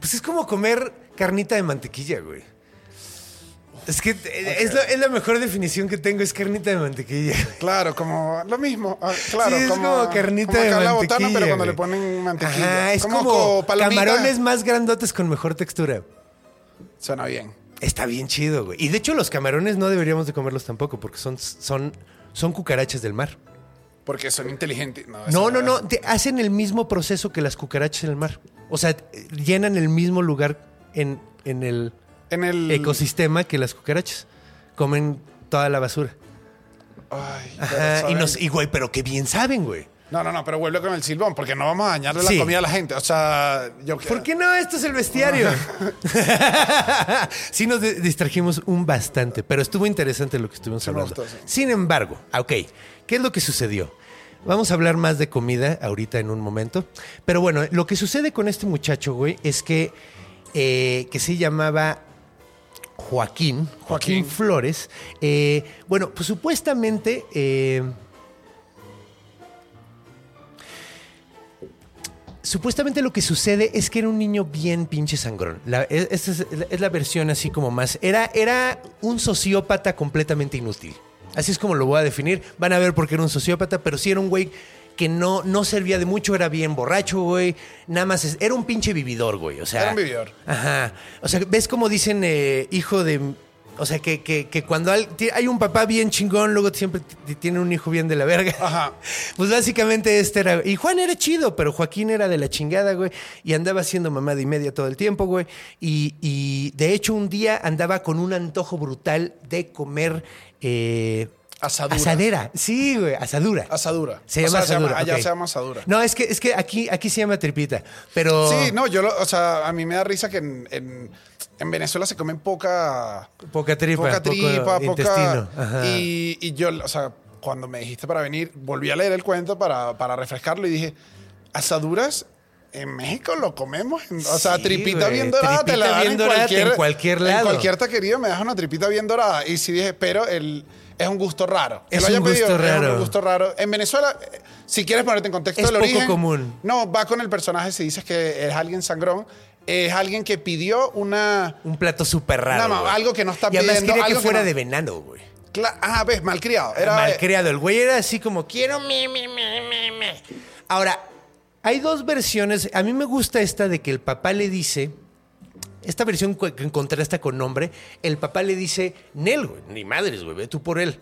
Pues es como comer carnita de mantequilla, güey. Es que eh, es, la, es la mejor definición que tengo, es carnita de mantequilla. Claro, como lo mismo. ah, Claro, sí, es como, carnita como de acá la mantequilla. botana, pero cuando güey. le ponen mantequilla. Ajá, es como, co- palomita. camarones más grandotes con mejor textura. Suena bien. Está bien chido, güey. Y de hecho los camarones no deberíamos de comerlos tampoco porque son, son, son cucarachas del mar. Porque son inteligentes. No, No, no, es- no. te- hacen el mismo proceso que las cucarachas en el mar. O sea, llenan el mismo lugar en, en el En el. ecosistema que las cucarachas. Comen toda la basura. Ay, Ajá, y, nos, y güey, pero que bien saben, güey. No, no, no, pero vuelve con el silbón, porque no vamos a dañarle Sí. la comida a la gente. O sea, yo ¿Por qué no? Esto es el bestiario. sí nos distrajimos un bastante, pero estuvo interesante lo que estuvimos hablando. Sin embargo, ah, ok, ¿qué es lo que sucedió? Vamos a hablar más de comida ahorita en un momento. Pero bueno, lo que sucede con este muchacho, güey, es que, eh, que se llamaba Joaquín, Joaquín, Joaquín. Flores. eh, bueno, pues supuestamente... eh, Supuestamente lo que sucede es que era un niño bien pinche sangrón. La- es, esta es, es la versión así como más. Era, era un sociópata completamente inútil. Así es como lo voy a definir. Van a ver por qué era un sociópata, pero sí era un güey que no, no servía de mucho, era bien borracho, güey. Nada más es- era un pinche vividor, güey. O sea, Era un vividor. Ajá. O sea, ¿ves cómo dicen eh, hijo de. O sea, que, que- que cuando hay un papá bien chingón, luego siempre tiene un hijo bien de la verga. Ajá. Pues básicamente este era. Y Juan era chido, pero Joaquín era de la chingada, güey. Y andaba haciendo mamada y media todo el tiempo, güey. Y, y de hecho, un día andaba con un antojo brutal de comer. Eh, Asaduras. Asadera. Sí, güey, asadura. Asadura. Se O llama sea, se llama- asadura. allá se llama asadura. No, es que, es que aquí, aquí se llama tripita. Pero. Sí, no, yo lo, o sea, a mí me da risa que en, en, en Venezuela se comen poca, Poca tripa. poca poco tripa, intestino. poca. Ajá. Y, y yo, o sea, cuando me dijiste para venir, volví a leer el cuento para, para refrescarlo y dije, asaduras. En México lo comemos, en- o sea, Sí, tripita güey, bien dorada, te la dan bien en dorada cualquier, en cualquier lado. En cualquier taquería me das una tripita bien dorada. Y sí dije, pero el, es un gusto raro. Que Es lo un gusto pedido, Es raro. un gusto raro. En Venezuela, eh, si quieres ponerte en contexto Es del poco origen. común. No, va con el personaje si dices que es alguien sangrón. Es alguien que pidió una... Un plato súper raro. No, no, algo que no está Y además pidiendo, quería algo que que fuera no- de venado, güey. cla- Ah, ves, malcriado. Era, Malcriado. El güey era así como, quiero mi, mi, mi, mi, mi. Ahora, hay dos versiones. A mí me gusta esta de que el papá le dice. Esta versión que contrasta con nombre. El papá le dice, Nel, güey. Ni madres, güey. Ve tú por él.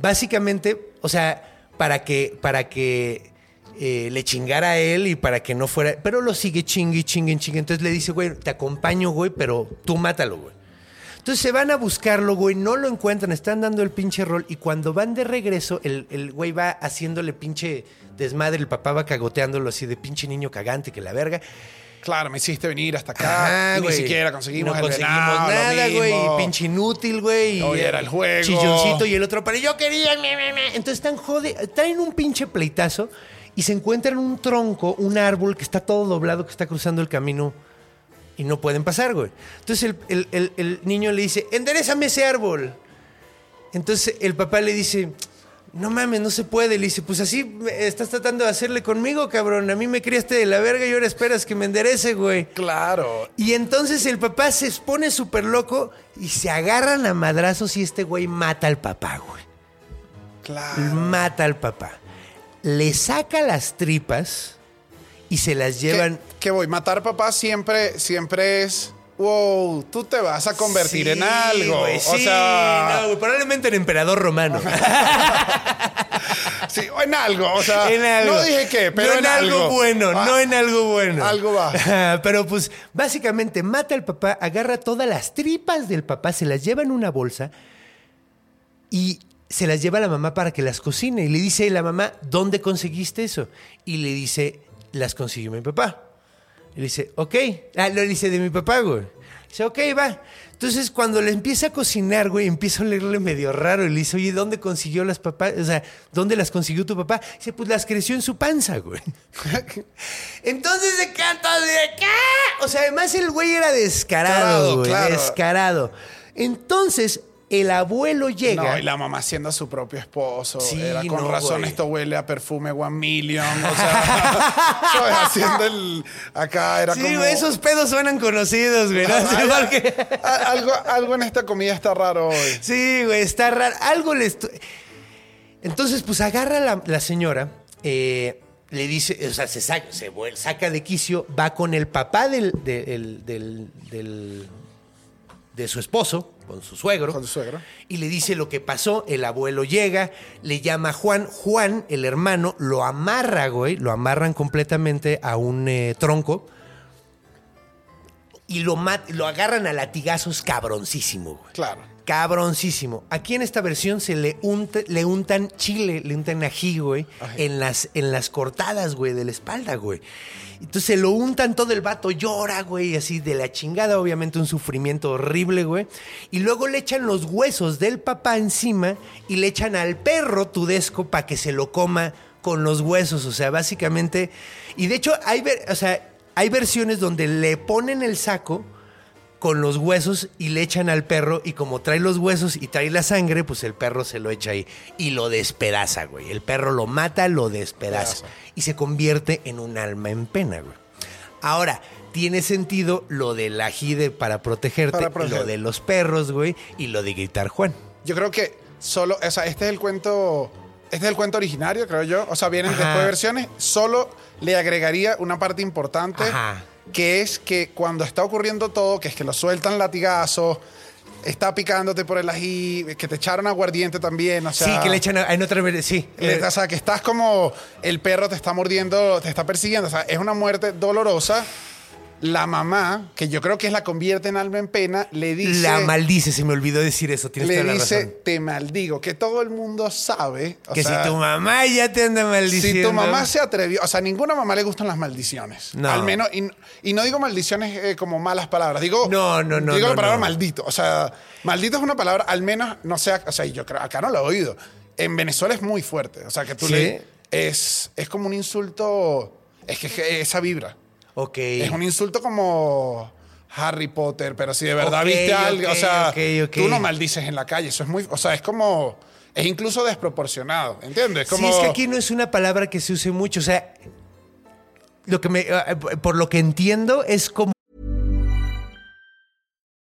Básicamente, o sea, para que. Para que eh, le chingara a él y para que no fuera. Pero lo sigue chingue, chingue, chingue. Entonces le dice, güey, te acompaño, güey, pero tú mátalo, güey. Entonces se van a buscarlo, güey, no lo encuentran, están dando el pinche rol y cuando van de regreso, el, el güey va haciéndole pinche desmadre, el papá va cagoteándolo así de pinche niño cagante que la verga. Claro, me hiciste venir hasta acá. Ajá, y ni siquiera conseguimos no el conseguimos venado, nada, güey, y pinche inútil, güey. y, Hoy era el juego. Chilloncito y el otro, pero yo quería, me, me, me. Entonces están jode, traen un pinche pleitazo y se encuentran un tronco, un árbol que está todo doblado, que está cruzando el camino y no pueden pasar, güey. Entonces el, el- el- niño le dice, enderezame ese árbol. Entonces el papá le dice, no mames, no se puede. Le dice, pues así estás tratando de hacerle conmigo, cabrón. A mí me criaste de la verga y ahora esperas que me enderece, güey. Claro. Y entonces el papá se pone súper loco y se agarran a madrazos y este güey mata al papá, güey. Claro. Mata al papá. Le saca las tripas y se las llevan... Que, que voy, matar papá siempre, siempre es. Wow, tú te vas a convertir Sí, en algo. o sí, sea, no, güey, probablemente en emperador romano. sí, o en algo. O sea, En algo. no dije qué, pero no en, algo, bueno, Ah, no en algo bueno. Algo va. Pero pues básicamente mata al papá, agarra todas las tripas del papá, se las lleva en una bolsa y se las lleva a la mamá para que las cocine. Y le dice la mamá, ¿dónde conseguiste eso? Y le dice, las consiguió mi papá. Y le dice, ok. Ah, lo dice de mi papá, güey. Dice, ok, va. Entonces, cuando le empieza a cocinar, güey, empieza a olerle medio raro. Y le dice, oye, ¿dónde consiguió las papás? O sea, ¿dónde las consiguió tu papá? Dice, pues las creció en su panza, güey. Entonces se canta de qué. O sea, además el güey era Descarado, güey. claro. Descarado. Entonces, el abuelo llega. No, y la mamá siendo su propio esposo. Sí, Era con no, razón güey. esto huele a perfume One Million. O sea, ¿sabes? haciendo el. Acá era Sí, como. güey, esos pedos suenan conocidos, güey. ¿no? Ah, Sí, porque- algo, algo en esta comida está raro hoy. Sí, güey, está raro. Algo le estoy. Entonces, pues agarra la, la señora, eh, le dice, o sea, se saca, se vuel- saca de quicio, va con el papá del, del- del- del- de su esposo, con su suegro. Con su suegro. Y le dice lo que pasó. El abuelo llega, le llama a Juan. Juan, el hermano, lo amarra, güey. Lo amarran completamente a un eh, tronco. Y lo, mat- lo agarran a latigazos cabroncísimo, güey. Claro. Cabroncísimo. Aquí en esta versión se le, unta- le untan chile, le untan ají, güey, en las, en las cortadas, güey, de la espalda, güey. Entonces se lo untan todo el vato, llora, güey, así de la chingada, obviamente un sufrimiento horrible, güey. Y luego le echan los huesos del papá encima y le echan al perro tudesco para que se lo coma con los huesos, o sea, básicamente. Y de hecho hay, ver- o sea, hay versiones donde le ponen el saco con los huesos y le echan al perro y como trae los huesos y trae la sangre, pues el perro se lo echa ahí y lo despedaza, güey. El perro lo mata, lo despedaza y se convierte en un alma en pena, güey. Ahora, tiene sentido lo del ají de para protegerte, Para proteger. lo de los perros, güey, y lo de gritar Juan. Yo creo que solo, o sea, este es el cuento, este es el cuento originario, creo yo. O sea, vienen Ajá. después versiones. Solo le agregaría una parte importante, Ajá. Que es que cuando está ocurriendo todo, que es que lo sueltan latigazos, está picándote por el ají, que te echaron aguardiente también, o sea... sí, que le echan a- en otra vez, sí. Le- eh, o sea, que estás como el perro te está mordiendo, te está persiguiendo. O sea, es una muerte dolorosa. La mamá, que yo creo que es la convierte en alma en pena, le dice. la maldice, se me olvidó decir eso, tienes le toda la dice, razón. te maldigo. Que todo el mundo sabe. o Que sea, si tu mamá ya te anda maldiciendo. si tu mamá se atrevió, o sea, a ninguna mamá le gustan las maldiciones. No. Al menos, y, y no digo maldiciones eh, como malas palabras, digo, No, no, no, digo no, la palabra no. maldito. O sea, maldito es una palabra, al menos, no sé, o sea, yo creo, acá no lo he oído. En Venezuela es muy fuerte. O sea, que tú ¿Sí? le. Es, es como un insulto. Es que, que esa vibra. Ok. Es un insulto como Harry Potter, pero si de verdad viste algo, o ok, sea, tú no maldices en la calle, eso es muy, o sea, es como, es incluso desproporcionado, ¿entiendes? Es como, Sí, es que aquí no es una palabra que se use mucho. O sea, lo que me, eh, por lo que entiendo es como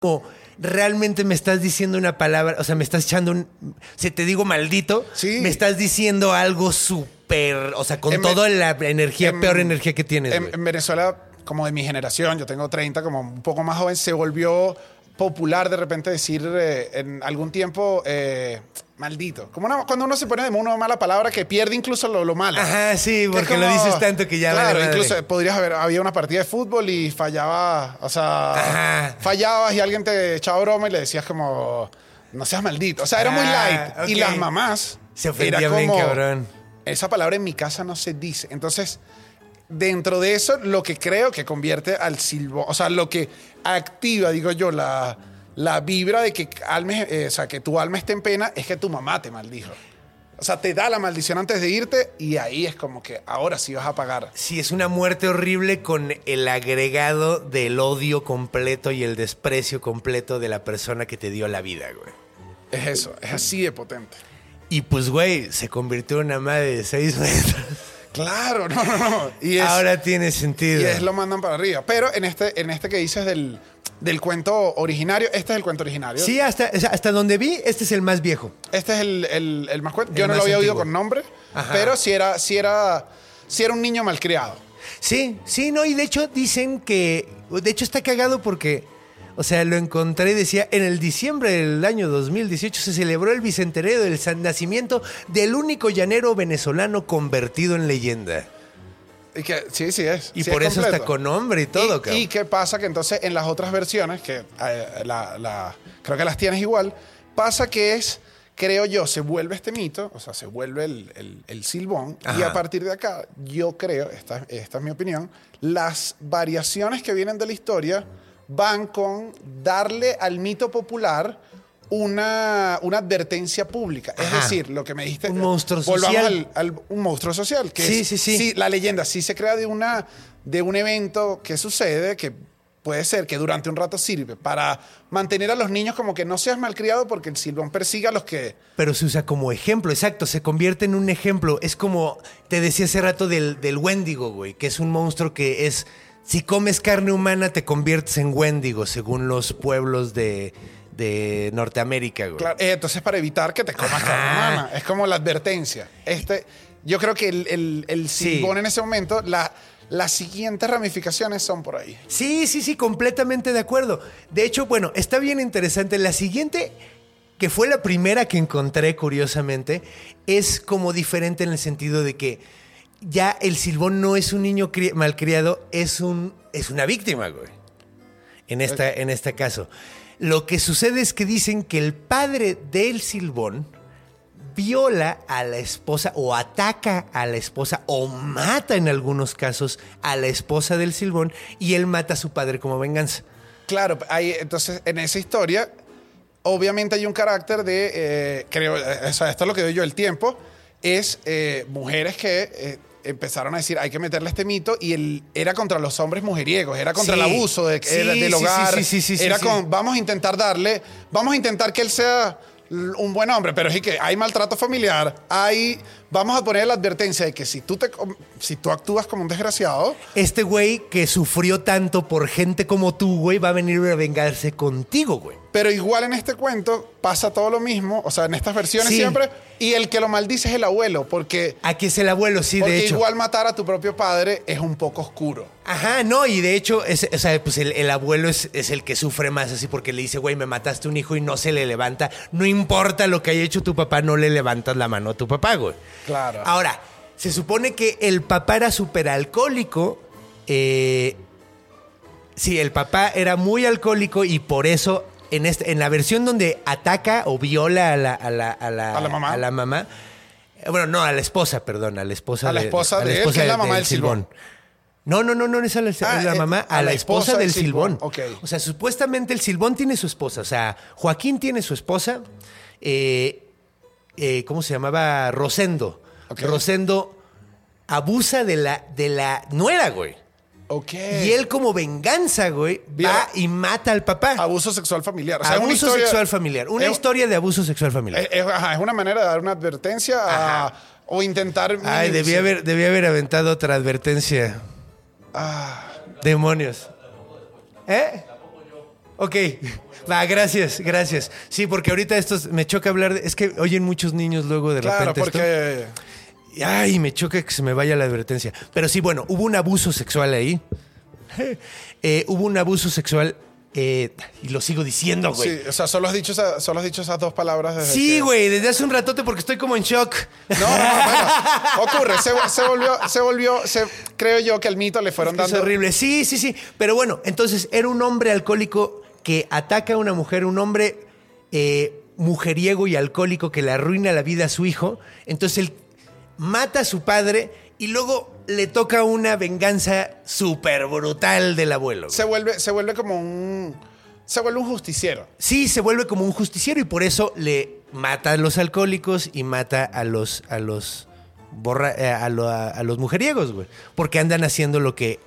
Como realmente me estás diciendo una palabra, o sea, me estás echando un. Si te digo maldito, Sí. me estás diciendo algo súper. O sea, con En toda la energía, en- peor energía que tienes. en Venezuela, como de mi generación, yo tengo 30, como un poco más joven, se volvió popular de repente decir eh, en algún tiempo eh, maldito. Como una- cuando uno se pone de una mala palabra que pierde incluso lo, lo malo. Ajá, sí, porque lo dices tanto que ya Claro, vale incluso podrías haber, había una partida de fútbol y fallaba, o sea, Ajá. fallabas y alguien te echaba broma y le decías como, no seas maldito. O sea, era muy Ah, light. Y las mamás. Se ofendían bien, como, cabrón. Esa palabra en mi casa no se dice. Entonces, dentro de eso, lo que creo que convierte al silbo, o sea, lo que activa, digo yo, la, la vibra de que, alma, eh, o sea, que tu alma esté en pena es que tu mamá te maldijo. O sea, te da la maldición antes de irte y ahí es como que ahora sí vas a pagar. Sí, es una muerte horrible con el agregado del odio completo y el desprecio completo de la persona que te dio la vida, güey. Es eso, es así de potente. Y pues, güey, se convirtió en una madre de seis metros. Claro, no, no, no. Y es, Ahora tiene sentido. y es lo mandan para arriba. Pero en este, en este que dices del, del cuento originario, este es el cuento originario. Sí, hasta, o sea, hasta donde vi, este es el más viejo. Este es el, el, el más cuento. Yo no lo había oído con nombre, Ajá. pero sí era, sí era, sí era un niño malcriado. Sí, sí, no, y de hecho dicen que. De hecho está cagado porque. O sea, lo encontré y decía: en el diciembre del año 2018 se celebró el bicentenario del nacimiento del único llanero venezolano convertido en leyenda. Y que, sí, sí es. Y sí por es eso está con nombre y todo, y, cabrón. y qué pasa que entonces en las otras versiones, que eh, la- la- creo que las tienes igual, pasa que es, creo yo, se vuelve este mito, o sea, se vuelve el, el, el silbón, y a partir de acá, yo creo, esta, esta es mi opinión, las variaciones que vienen de la historia van con darle al mito popular una, una advertencia pública. Es decir, lo que me dijiste. Un monstruo volvamos social. al- al- un monstruo social. Que Sí, es- sí, sí. la leyenda sí se crea de, una, de un evento que sucede que puede ser que durante un rato sirve para mantener a los niños como que no seas malcriado porque el silbón persiga a los que... Pero se usa como ejemplo, exacto, se convierte en un ejemplo. Es como te decía hace rato del, del Wendigo, güey, que es un monstruo que es, si comes carne humana te conviertes en Wendigo, según los pueblos de, de Norteamérica, güey. Claro, eh, entonces para evitar que te comas carne humana. Es como la advertencia. Este, yo creo que el, el, el Sí. silbón en ese momento, la, las siguientes ramificaciones son por ahí. Sí, sí, sí, completamente de acuerdo. De hecho, bueno, está bien interesante. La siguiente, que fue la primera que encontré, curiosamente, es como diferente en el sentido de que ya el silbón no es un niño cri- malcriado, es, un, es una víctima, güey. En, esta, en este caso. Lo que sucede es que dicen que el padre del silbón viola a la esposa o ataca a la esposa o mata en algunos casos a la esposa del silbón y él mata a su padre como venganza. Claro, hay, entonces en esa historia, obviamente hay un carácter de, eh, creo, eh, esto es lo que doy yo el tiempo, es eh, mujeres que empezaron a decir hay que meterle este mito y él era contra los hombres mujeriegos, era contra Sí. el abuso de- Sí, era del hogar, sí, sí, sí, sí, era con, vamos a intentar darle, vamos a intentar que él sea un buen hombre, pero es que hay maltrato familiar, hay, vamos a poner la advertencia de que si tú, te, si tú actúas como un desgraciado, Este güey que sufrió tanto por gente como tú, güey, va a venir a vengarse contigo, güey. Pero igual en este cuento pasa todo lo mismo, o sea, en estas versiones Sí. siempre, y el que lo maldice es el abuelo, porque, Aquí es el abuelo, sí, porque de hecho. igual matar a tu propio padre es un poco oscuro. Ajá, no, y de hecho, es, o sea, pues el, el abuelo es, es el que sufre más así porque le dice, güey, me mataste un hijo y no se le levanta. No importa lo que haya hecho tu papá, no le levantas la mano a tu papá, güey. Claro. Ahora, se supone que el papá era súper alcohólico. eh, sí, el papá era muy alcohólico y por eso en, este, en la versión donde ataca o viola a la, a la, a la, A la mamá. a la mamá, eh, Bueno, no, a la esposa, perdón, a la esposa A la de- esposa a de él, que es la mamá del silbón. No, no, no, no es a la, Ah, es la eh, mamá, a, la esposa, del silbón. Ok. O sea, supuestamente el silbón tiene su esposa. O sea, Joaquín tiene su esposa. eh, eh, ¿Cómo se llamaba? Rosendo. Rosendo abusa de la, de la nuera, güey. Ok. Y él como venganza, güey, va y mata al papá. Abuso sexual familiar. O sea, es una abuso historia- sexual familiar. Una es- historia de abuso sexual familiar. Es, es- ajá, es una manera de dar una advertencia a- o intentar... Ay, debí minimizar. haber, debí haber aventado otra advertencia. Ah. Demonios. ¿Eh? Ok. Va, gracias, gracias. Sí, porque ahorita estos me choca hablar de. Es que oyen muchos niños luego de Claro, repente. porque... Ay, me choca que se me vaya la advertencia. Pero sí, bueno, hubo un abuso sexual ahí. Eh, hubo un abuso sexual. eh, y lo sigo diciendo, güey. Sí, o sea, solo has dicho, esa- solo has dicho esas dos palabras desde Sí, que- güey, desde hace un ratote porque estoy como en shock. No, no, bueno, ocurre, se, se volvió, se volvió, se, creo yo que el mito le fueron Es que es dando... horrible. Sí, sí, sí. Pero bueno, entonces era un hombre alcohólico que ataca a una mujer, un hombre eh, mujeriego y alcohólico que le arruina la vida a su hijo. Entonces él mata a su padre y luego le toca una venganza súper brutal del abuelo. Se vuelve, se vuelve como un... Se vuelve un justiciero. Sí, se vuelve como un justiciero y por eso le mata a los alcohólicos y mata a los a los borra- eh, a, lo- a- a los mujeriegos, güey, porque andan haciendo lo que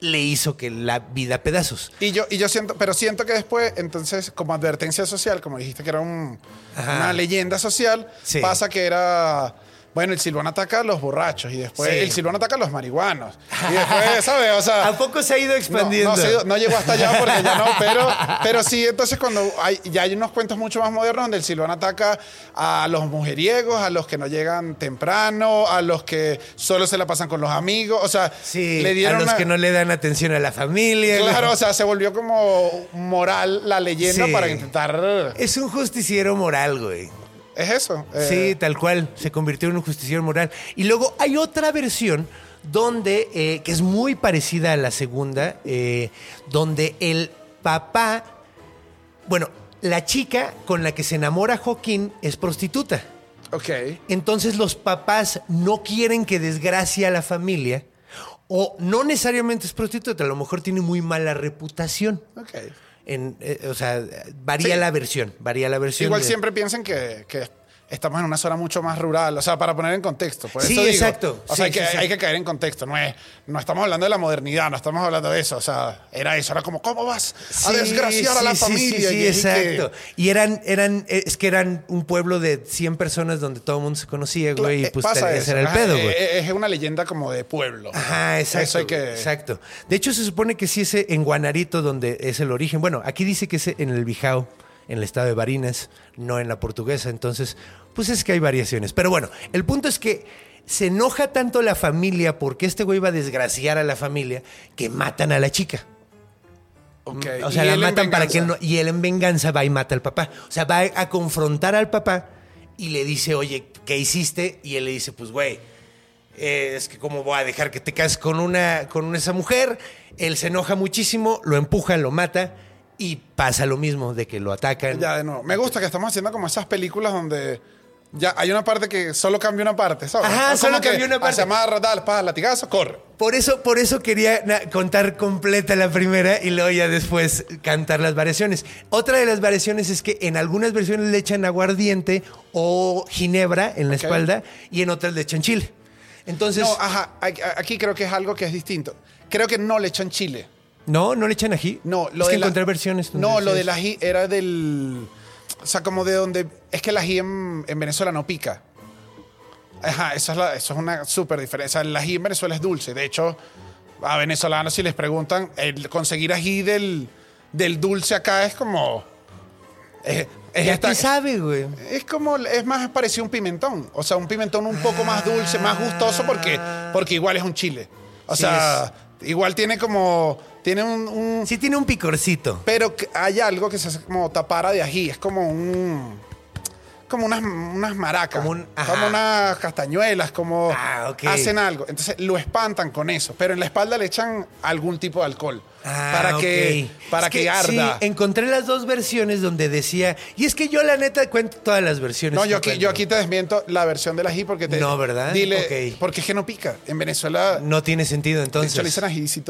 le hizo que la vida a pedazos. Y yo, y yo siento, pero siento que después, entonces, como advertencia social, como dijiste que era un- una leyenda social, Sí. pasa que era... Bueno, el silbón ataca a los borrachos y después Sí. el silbón ataca a los marihuanos. Y después, ¿sabes? O sea, ¿A poco se ha ido No, expandiendo? No, sido- no llegó hasta allá porque ya no, pero, pero sí, entonces cuando hay, ya hay unos cuentos mucho más modernos donde el silbón ataca a los mujeriegos, a los que no llegan temprano, a los que solo se la pasan con los amigos, o sea, Sí, le dieron a los una- que no le dan atención a la familia. Claro, ¿no? o sea, se volvió como moral la leyenda Sí. para intentar... Es un justiciero moral, güey. Es eso. eh, Sí, tal cual. Se convirtió en un justiciero moral. Y luego hay otra versión donde, eh, que es muy parecida a la segunda, eh, donde el papá, bueno, la chica con la que se enamora Joaquín es prostituta. Ok. Entonces los papás no quieren que desgracie a la familia o no necesariamente es prostituta, a lo mejor tiene muy mala reputación. Ok. En, eh, o sea, varía Sí. la versión, varía la versión. Igual de- siempre piensen que, que estamos en una zona mucho más rural, o sea, para poner en contexto. Por Sí, eso digo, exacto. O Sí, sea, hay, que, sí, sí. hay que caer en contexto. No, es, no estamos hablando de la modernidad, no estamos hablando de eso. O sea, era eso. Era como, ¿cómo vas a Sí, desgraciar a la sí, sí, familia? Sí, sí, Y es que- exacto. Y eran, eran, es que eran un pueblo de 100 personas donde todo el mundo se conocía, güey, y Eh, pues pasa ese era el Ajá, pedo, eh, güey. eh, Es una leyenda como de pueblo. Ajá, exacto. Eso hay que... Exacto. De hecho, se supone que sí es en Guanarito donde es el origen. Bueno, aquí dice que es en el Bijao, en el estado de Barinas, no en la portuguesa. Entonces, pues es que hay variaciones. Pero bueno, el punto es que se enoja tanto la familia porque este güey va a desgraciar a la familia que matan a la chica. Ok. O sea, la matan para que él no. Y él en venganza va y mata al papá. O sea, va a confrontar al papá y le dice, oye, ¿qué hiciste? Y él le dice, pues, güey, eh, es que cómo voy a dejar que te cases con una con esa mujer. Él se enoja muchísimo, lo empuja, lo mata y pasa lo mismo de que lo atacan. Ya, de nuevo. Me gusta que estamos haciendo como esas películas donde ya hay una parte que solo cambia una parte, ¿sabes? Ajá, Es solo que cambia una parte. Se amarra, dale, paja, latigazo, corre. Por eso, por eso quería contar completa la primera y luego ya después cantar las variaciones. Otra de las variaciones es que en algunas versiones le echan aguardiente o ginebra en la espalda y en otras le echan chile. Entonces, No, ajá, aquí creo que es algo que es distinto. Creo que no le echan chile. no, no le echan ají. No, lo es que de la- encontré versiones. No, lo del ají era del. O sea, como de donde. Es que el ají en, en Venezuela no pica. Ajá, eso es, la- eso es una súper diferencia. El ají en Venezuela es dulce. De hecho, a venezolanos, si les preguntan, el conseguir ají del, del dulce acá es como. Es, es ¿Y a esta- qué sabe, güey? es como, es más parecido a un pimentón. O sea, un pimentón un poco más dulce, más gustoso, porque, porque igual es un chile. O Sí, sea, igual tiene como. Tiene un. un- Sí tiene un picorcito. pero hay algo que se hace como tapara de ají. Es como un. Como unas, unas maracas. Como un- como unas castañuelas, como. Ah. Hacen algo. Entonces lo espantan con eso. Pero en la espalda le echan algún tipo de alcohol. Ah, para que, para Es que, arda. Sí, encontré las dos versiones donde decía. Y es que yo, la neta, cuento todas las versiones. No, yo aquí, yo aquí te desmiento la versión del ají porque te. No, ¿verdad? Dile. Porque es que no pica. En Venezuela. No tiene sentido de entonces. hecho, le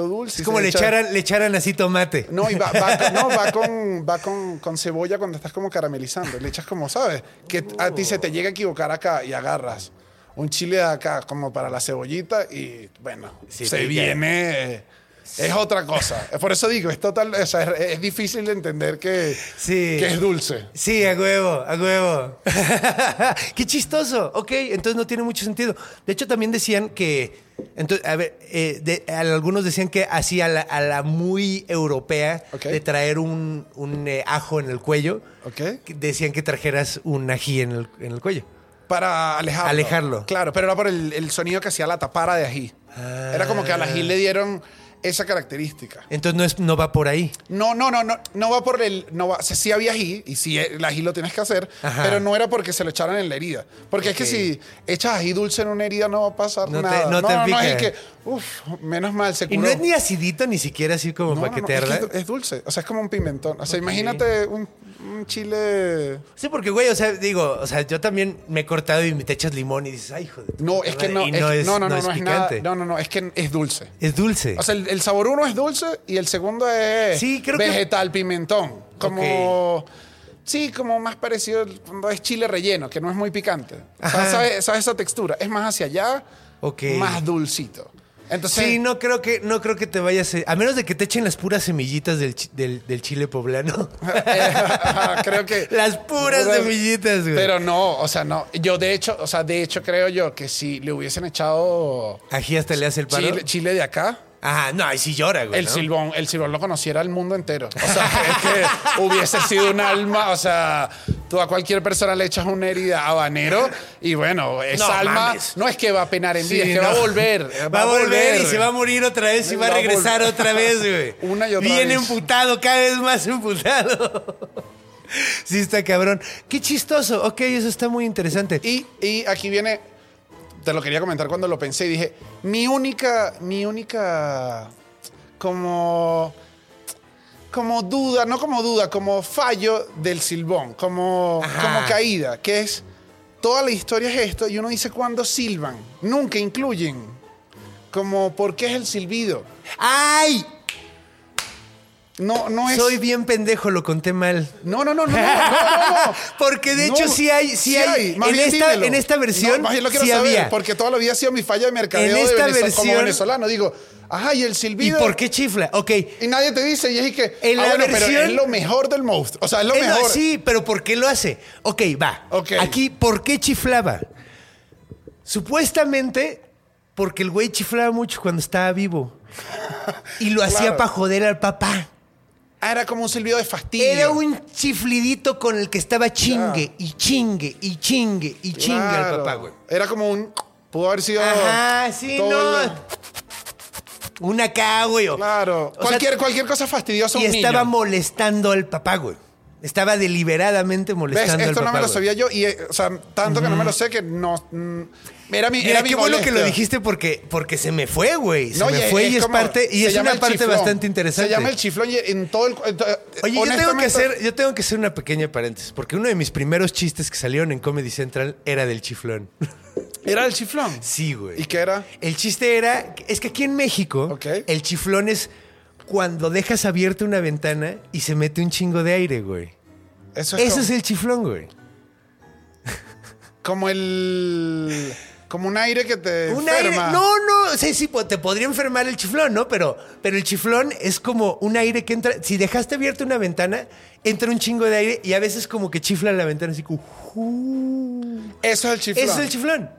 dulce. es como le echa- echaran, le echaran así tomate. No, y va, va con, no, va, con, va con, con cebolla cuando estás como caramelizando. Le echas como, ¿sabes? Que a ti se te llega a equivocar acá y agarras un chile de acá como para la cebollita y, bueno, Sí, se viene... Es otra cosa. Por eso digo, es total, o sea, es, es difícil de entender que, Sí. que es dulce. Sí, a huevo, a huevo. Qué chistoso. Ok, entonces no tiene mucho sentido. De hecho, también decían que. Entonces, a ver, eh, de- algunos decían que así a la, a la muy europea de traer un, un, eh, ajo en el cuello. Ok. que Decían que trajeras un ají en el, en el cuello. Para alejarlo. Alejarlo. Claro, pero era por el, el sonido que hacía la tapara de ají. Era como que al ají le dieron esa característica. Entonces no, es, no va por ahí. No, no, no, no, no va por el, no va, o sea, sí había ají y sí el ají lo tienes que hacer, Ajá. pero no era porque se lo echaran en la herida, porque es que si echas ají dulce en una herida no va a pasar No te- nada. no no, te no, no, es que, uff, menos mal se curó. Y no es ni acidito ni siquiera así como para que te es, que es, dulce, o sea, es como un pimentón. O sea, imagínate un, un chile. Sí, porque, güey, o sea, digo, o sea, yo también me he cortado y me te echas limón y dices, ay, hijo de No, es que madre", no, es, no, no, no, no es nada. No, no, no, es que es dulce. Es dulce. O sea, el, el sabor uno es dulce y el segundo es Sí, creo que- vegetal pimentón. Como. Sí, como más parecido cuando es chile relleno, que no es muy picante. O sea, Ajá. ¿sabes, esa textura? Es más hacia allá, Ok. más dulcito. Entonces, Sí, no creo que no creo que te vayas a, a menos de que te echen las puras semillitas del, del, del chile poblano. Creo que. Las puras semillitas, güey. Pero no, o sea, no. Yo de hecho, o sea, de hecho creo yo que si le hubiesen echado Ají hasta le hace el paro. chile, chile de acá, Ajá, no, ahí sí llora, güey. el ¿no? silbón, el silbón lo conociera el mundo entero. O sea, es que hubiese sido un alma, o sea, tú a cualquier persona le echas una herida habanero y bueno, esa No alma mames. no es que va a penar en Sí, vida, es que no. va a volver. Va a volver y se va a morir otra vez y va a Va a regresar otra vez, güey. Una y otra Viene vez. emputado, cada vez más emputado. Sí, está cabrón. Qué chistoso. Ok, eso está muy interesante. Y, y aquí viene, te lo quería comentar cuando lo pensé y dije, mi única, mi única, como, como duda, no como duda, como fallo del silbón, como, Ajá. como caída, que es, toda la historia es esto y uno dice cuándo silban, nunca incluyen, como, ¿por qué es el silbido? ¡Ay! No, no es... Soy bien pendejo, lo conté mal. No, no, no, no, no, no, no. Porque de hecho sí hay, sí, hay, Más en, esta, dímelo. en esta versión más bien lo quiero sí saber, había. porque toda la vida ha sido mi falla de mercadeo En de esta Venezol- como versión- venezolano. Digo, ajá, y el ¿Y silbido. por qué chifla? Ok. Y nadie te dice, y es que. En ah, la bueno, pero versión- es lo mejor del monstruo. O sea, es lo mejor. sí, pero ¿por qué lo hace? Ok, va. Ok. Aquí, ¿por qué chiflaba? Supuestamente porque el güey chiflaba mucho cuando estaba vivo. Y lo hacía para joder al papá. Ah, era como un silbido de fastidio. Era un chiflidito con el que estaba chingue y chingue y chingue y chingue al Claro. papá, güey. Era como un. Pudo haber sido. Ajá, sí, todo no. el- Una acá, güey. o- Claro. o sea, cualquier, cualquier cosa fastidiosa. a y un estaba molestando al papá, güey. Estaba deliberadamente ¿Ves? molestando Esto al no papá. me lo güey. sabía yo. Y, eh, o sea, tanto que no me lo sé que no. mm, era mi. Mira, era qué bueno que lo dijiste porque, porque se me fue, güey. Se No, me y fue y es como- parte, y es una parte chiflón. bastante interesante. Se llama el chiflón y en todo el. en Oye, yo tengo, que hacer, yo tengo que hacer una pequeña paréntesis, porque uno de mis primeros chistes que salieron en Comedy Central era del chiflón. Era el chiflón. Sí, güey. ¿Y qué era? El chiste era, es que aquí en México, Ok. el chiflón es cuando dejas abierta una ventana y se mete un chingo de aire, güey. Eso es, Eso como, es el chiflón, güey. como el. Como un aire que te Un enferma. aire. No, no. Sí, sí, pues, te podría enfermar el chiflón, ¿no? Pero, pero el chiflón es como un aire que entra. Si dejaste abierta una ventana, entra un chingo de aire y a veces como que chifla la ventana así como. Eso es el chiflón. Ese es el chiflón.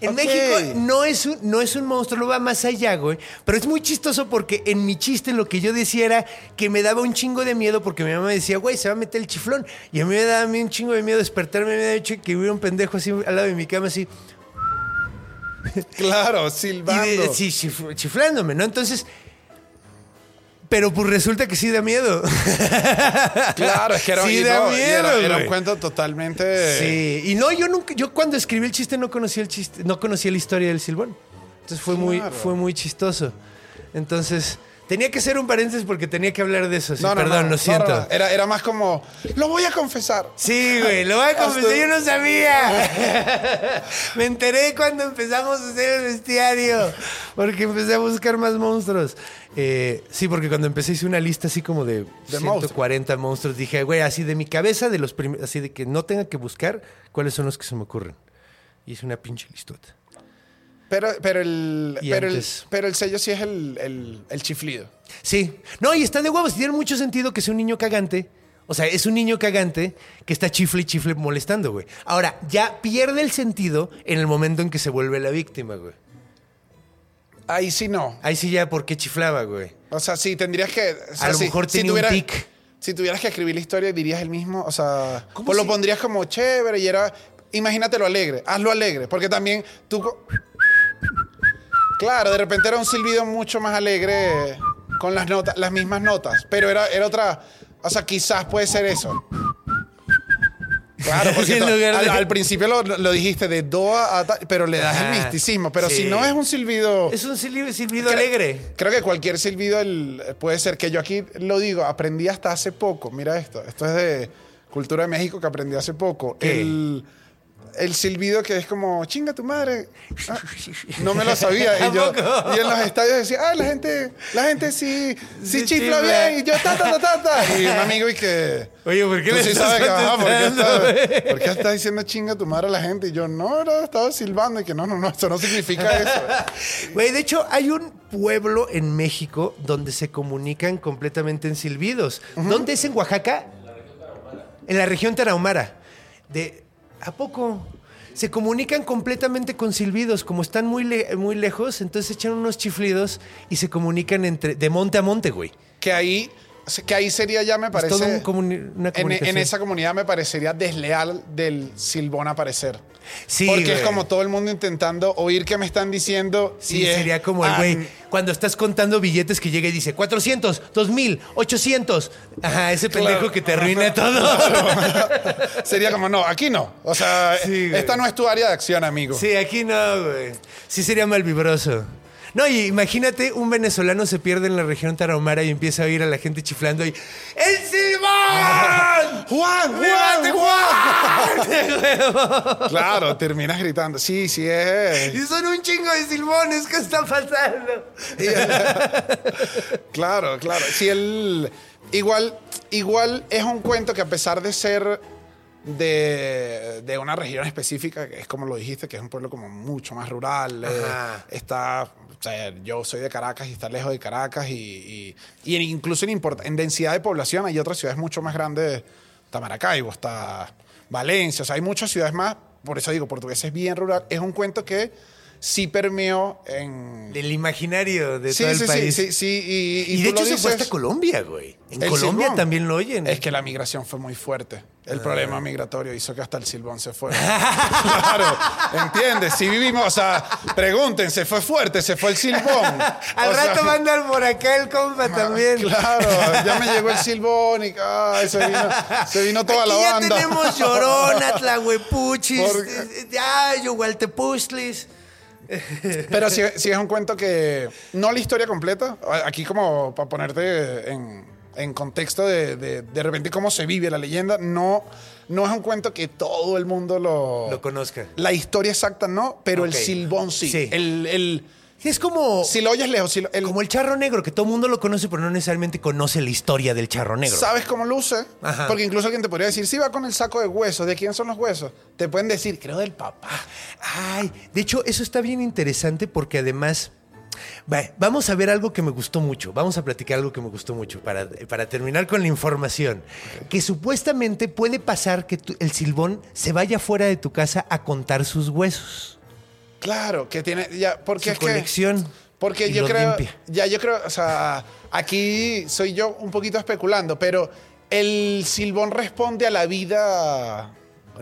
En. México no es, un, no es un monstruo, lo va más allá, güey. Pero es muy chistoso porque en mi chiste lo que yo decía era que me daba un chingo de miedo porque mi mamá me decía, güey, se va a meter el chiflón. Y a mí me daba a mí un chingo de miedo despertarme. Me había dicho que hubiera un pendejo así al lado de mi cama, así. Claro, Y silbando. de- sí, chif- chiflándome, ¿no? Entonces. Pero pues resulta que sí da miedo. Claro, es que era, Sí y da no, y miedo, era, era un cuento totalmente. Sí, y no, yo nunca, yo cuando escribí el chiste no conocía el chiste, no conocía la historia del silbón. Entonces fue muy, fue muy chistoso. Entonces, tenía que hacer un paréntesis porque tenía que hablar de eso. sí, No, no, perdón, no, lo siento. Era, era más como, lo voy a confesar. Sí, güey, lo voy a confesar, yo no sabía. Me enteré cuando empezamos a hacer el bestiario, porque empecé a buscar más monstruos. Eh, sí, porque cuando empecé hice una lista así como de, De 140 monstruos. Dije, güey, así de mi cabeza, de los prim- así de que no tenga que buscar cuáles son los que se me ocurren. Y hice una pinche listota. Pero, pero, el, Y pero, el, antes. pero el sello sí es el, el, el chiflido. Sí. No, y está de huevos. Tiene mucho sentido que sea un niño cagante. O sea, es un niño cagante que está chifle y chifle molestando, güey. Ahora, ya pierde el sentido en el momento en que se vuelve la víctima, güey. Ahí sí no. Ahí sí ya, ¿por qué chiflaba, güey? O sea, sí, tendrías que. o sea, A lo mejor si tenía un tuvieras- tic. Si tuvieras que escribir la historia, dirías el mismo. O sea, ¿Cómo pues lo pondrías como chévere y era. Imagínate lo alegre, hazlo alegre. Porque también tú. co- Claro, de repente era un silbido mucho más alegre con las notas, las mismas notas. Pero era, era otra. O sea, quizás puede ser eso. Claro, porque to- al, principio lo, lo dijiste de do a, ta- pero le das el misticismo. Pero si no es un silbido. Es un silbido, silbido Cre- alegre. Creo que cualquier silbido el- puede ser que yo aquí lo digo, aprendí hasta hace poco. Mira esto, esto es de Cultura de México que aprendí hace poco. ¿Qué? El, el silbido que es como, chinga tu madre. Ah, no me lo sabía. Y, yo, y en los estadios decía, ah, la gente, la gente sí, sí, Sí chifla bien. Y yo, ta, ta, ta, ta, ta. Y un amigo y que... Oye, ¿por qué Tú le sí estás sabes que, ajá, ¿por qué estás, por qué estás diciendo chinga tu madre a la gente? Y yo, no, no, estaba silbando. Y que no, no, no, eso no significa eso. Güey, de hecho, hay un pueblo en México donde se comunican completamente en silbidos. ¿Dónde es en Oaxaca? En la región Tarahumara. De, ¿A poco? Se comunican completamente con silbidos, como están muy, le- muy lejos, entonces echan unos chiflidos y se comunican entre, de monte a monte, güey. que ahí que ahí sería ya me Es parece... todo un comuni- una en esa comunidad me parecería desleal del silbón aparecer. Sí, Porque güey. es como todo el mundo intentando oír qué me están diciendo. Sí, y es, sería como el ah, güey cuando estás contando billetes que llega y dice 400, 2000, 800. Ajá, ese pendejo Claro. que te arruina todo. Sería como, no, aquí no. O sea, Sí, esta no es tu área de acción, amigo. Sí, aquí no, güey. Sí sería mal vibroso. No, y imagínate, un venezolano se pierde en la región tarahumara y empieza a oír a la gente chiflando y ¡El Silván! ¡Juan! ¡Levante, ¡Juan! Juan! Claro, terminas gritando. Sí, sí es. y son un chingo de silbones, ¿qué está pasando? Claro, claro. Si él. Igual, igual es un cuento que a pesar de ser de, de una región específica, que es como lo dijiste, que es un pueblo como mucho más rural, eh, está. O sea, yo soy de Caracas y está lejos de Caracas y, y- incluso en densidad de población hay otras ciudades mucho más grandes. Está Maracaibo, está Valencia, o sea, hay muchas ciudades más. Por eso digo, portugués es bien rural. Es un cuento que sí permeó en, Del imaginario de sí, todo el sí, país. sí, sí, sí, y, Y, y de hecho se fue hasta Colombia, güey. En Colombia silbón. también lo oyen. Es que la migración fue muy fuerte. El Ah. problema migratorio hizo que hasta el silbón se fue. claro, ¿entiendes? Si vivimos, o sea, pregúntense, fue fuerte, se fue el silbón. Al O sea, rato mandan por acá el compa también. Claro, ya me llegó el silbón y ay, se, vino, se vino toda Aquí la ya banda. tenemos Llorona, Tlahuepuchis, ya, Yogualtepustlis. Pero sí, sí es un cuento que. No la historia completa. Aquí, como para ponerte en, en contexto de, de de repente cómo se vive la leyenda, no, no es un cuento que todo el mundo lo. Lo conozca. La historia exacta no, pero Ok. el silbón sí. Sí. El, el- Es como, si lo oyes lejos, si lo- el- como el charro negro, que todo el mundo lo conoce, pero no necesariamente conoce la historia del charro negro. ¿Sabes cómo luce? Ajá. Porque incluso alguien te podría decir, si va con el saco de huesos, ¿de quién son los huesos? Te pueden decir, creo del papá. Ay, de hecho, eso está bien interesante porque además. va, vamos a ver algo que me gustó mucho. Vamos a platicar algo que me gustó mucho para, para terminar con la información. Que supuestamente puede pasar que tu- el silbón se vaya fuera de tu casa a contar sus huesos. Claro, que tiene. Ya, porque Su es que-. Porque yo creo, limpia. ya yo creo, o sea, aquí soy yo un poquito especulando, pero el silbón responde a la vida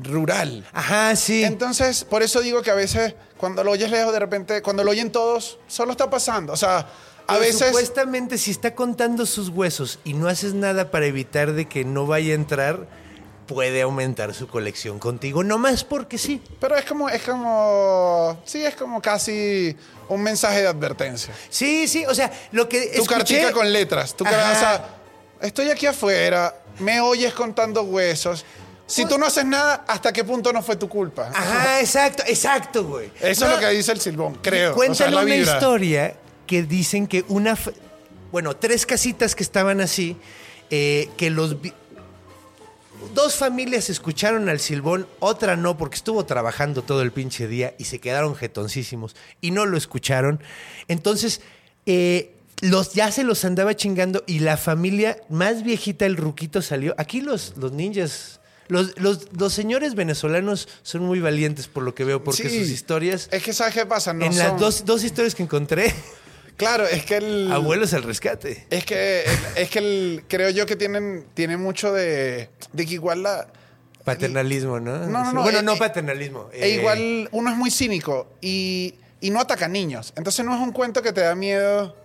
rural. Ajá, sí. Entonces, por eso digo que a veces cuando lo oyes lejos, de repente, cuando lo oyen todos, solo está pasando. O sea, a Pero veces... Supuestamente, si está contando sus huesos y no haces nada para evitar de que no vaya a entrar, puede aumentar su colección contigo. No más porque sí. Pero es como, es como, sí, es como casi un mensaje de advertencia. Sí, sí. O sea, lo que Tu escuché... cartica con letras. Tu cara- Ajá. o sea, estoy aquí afuera, me oyes contando huesos. Si tú no haces nada, ¿hasta qué punto no fue tu culpa? Ajá, exacto, exacto, güey. Eso No, es lo que dice el silbón, creo. Cuentan o sea, una historia que dicen que una... Bueno, tres casitas que estaban así, eh, que los... Dos familias escucharon al silbón, otra no, porque estuvo trabajando todo el pinche día y se quedaron jetoncísimos y no lo escucharon. Entonces, eh, los, ya se los andaba chingando y la familia más viejita, el ruquito, salió. Aquí los, los ninjas, los, los, los señores venezolanos son muy valientes por lo que veo, porque Sí. sus historias... Es que, ¿sabes qué pasa? No en son- las dos, dos historias que encontré, Claro, es que el... abuelos al rescate. Es que, es que el, creo yo que tienen, tienen mucho de, de que igual la... Paternalismo, ¿no? No, no, no, Bueno, eh, no eh, paternalismo. E eh, igual uno es muy cínico y, y no ataca niños. Entonces no es un cuento que te da miedo.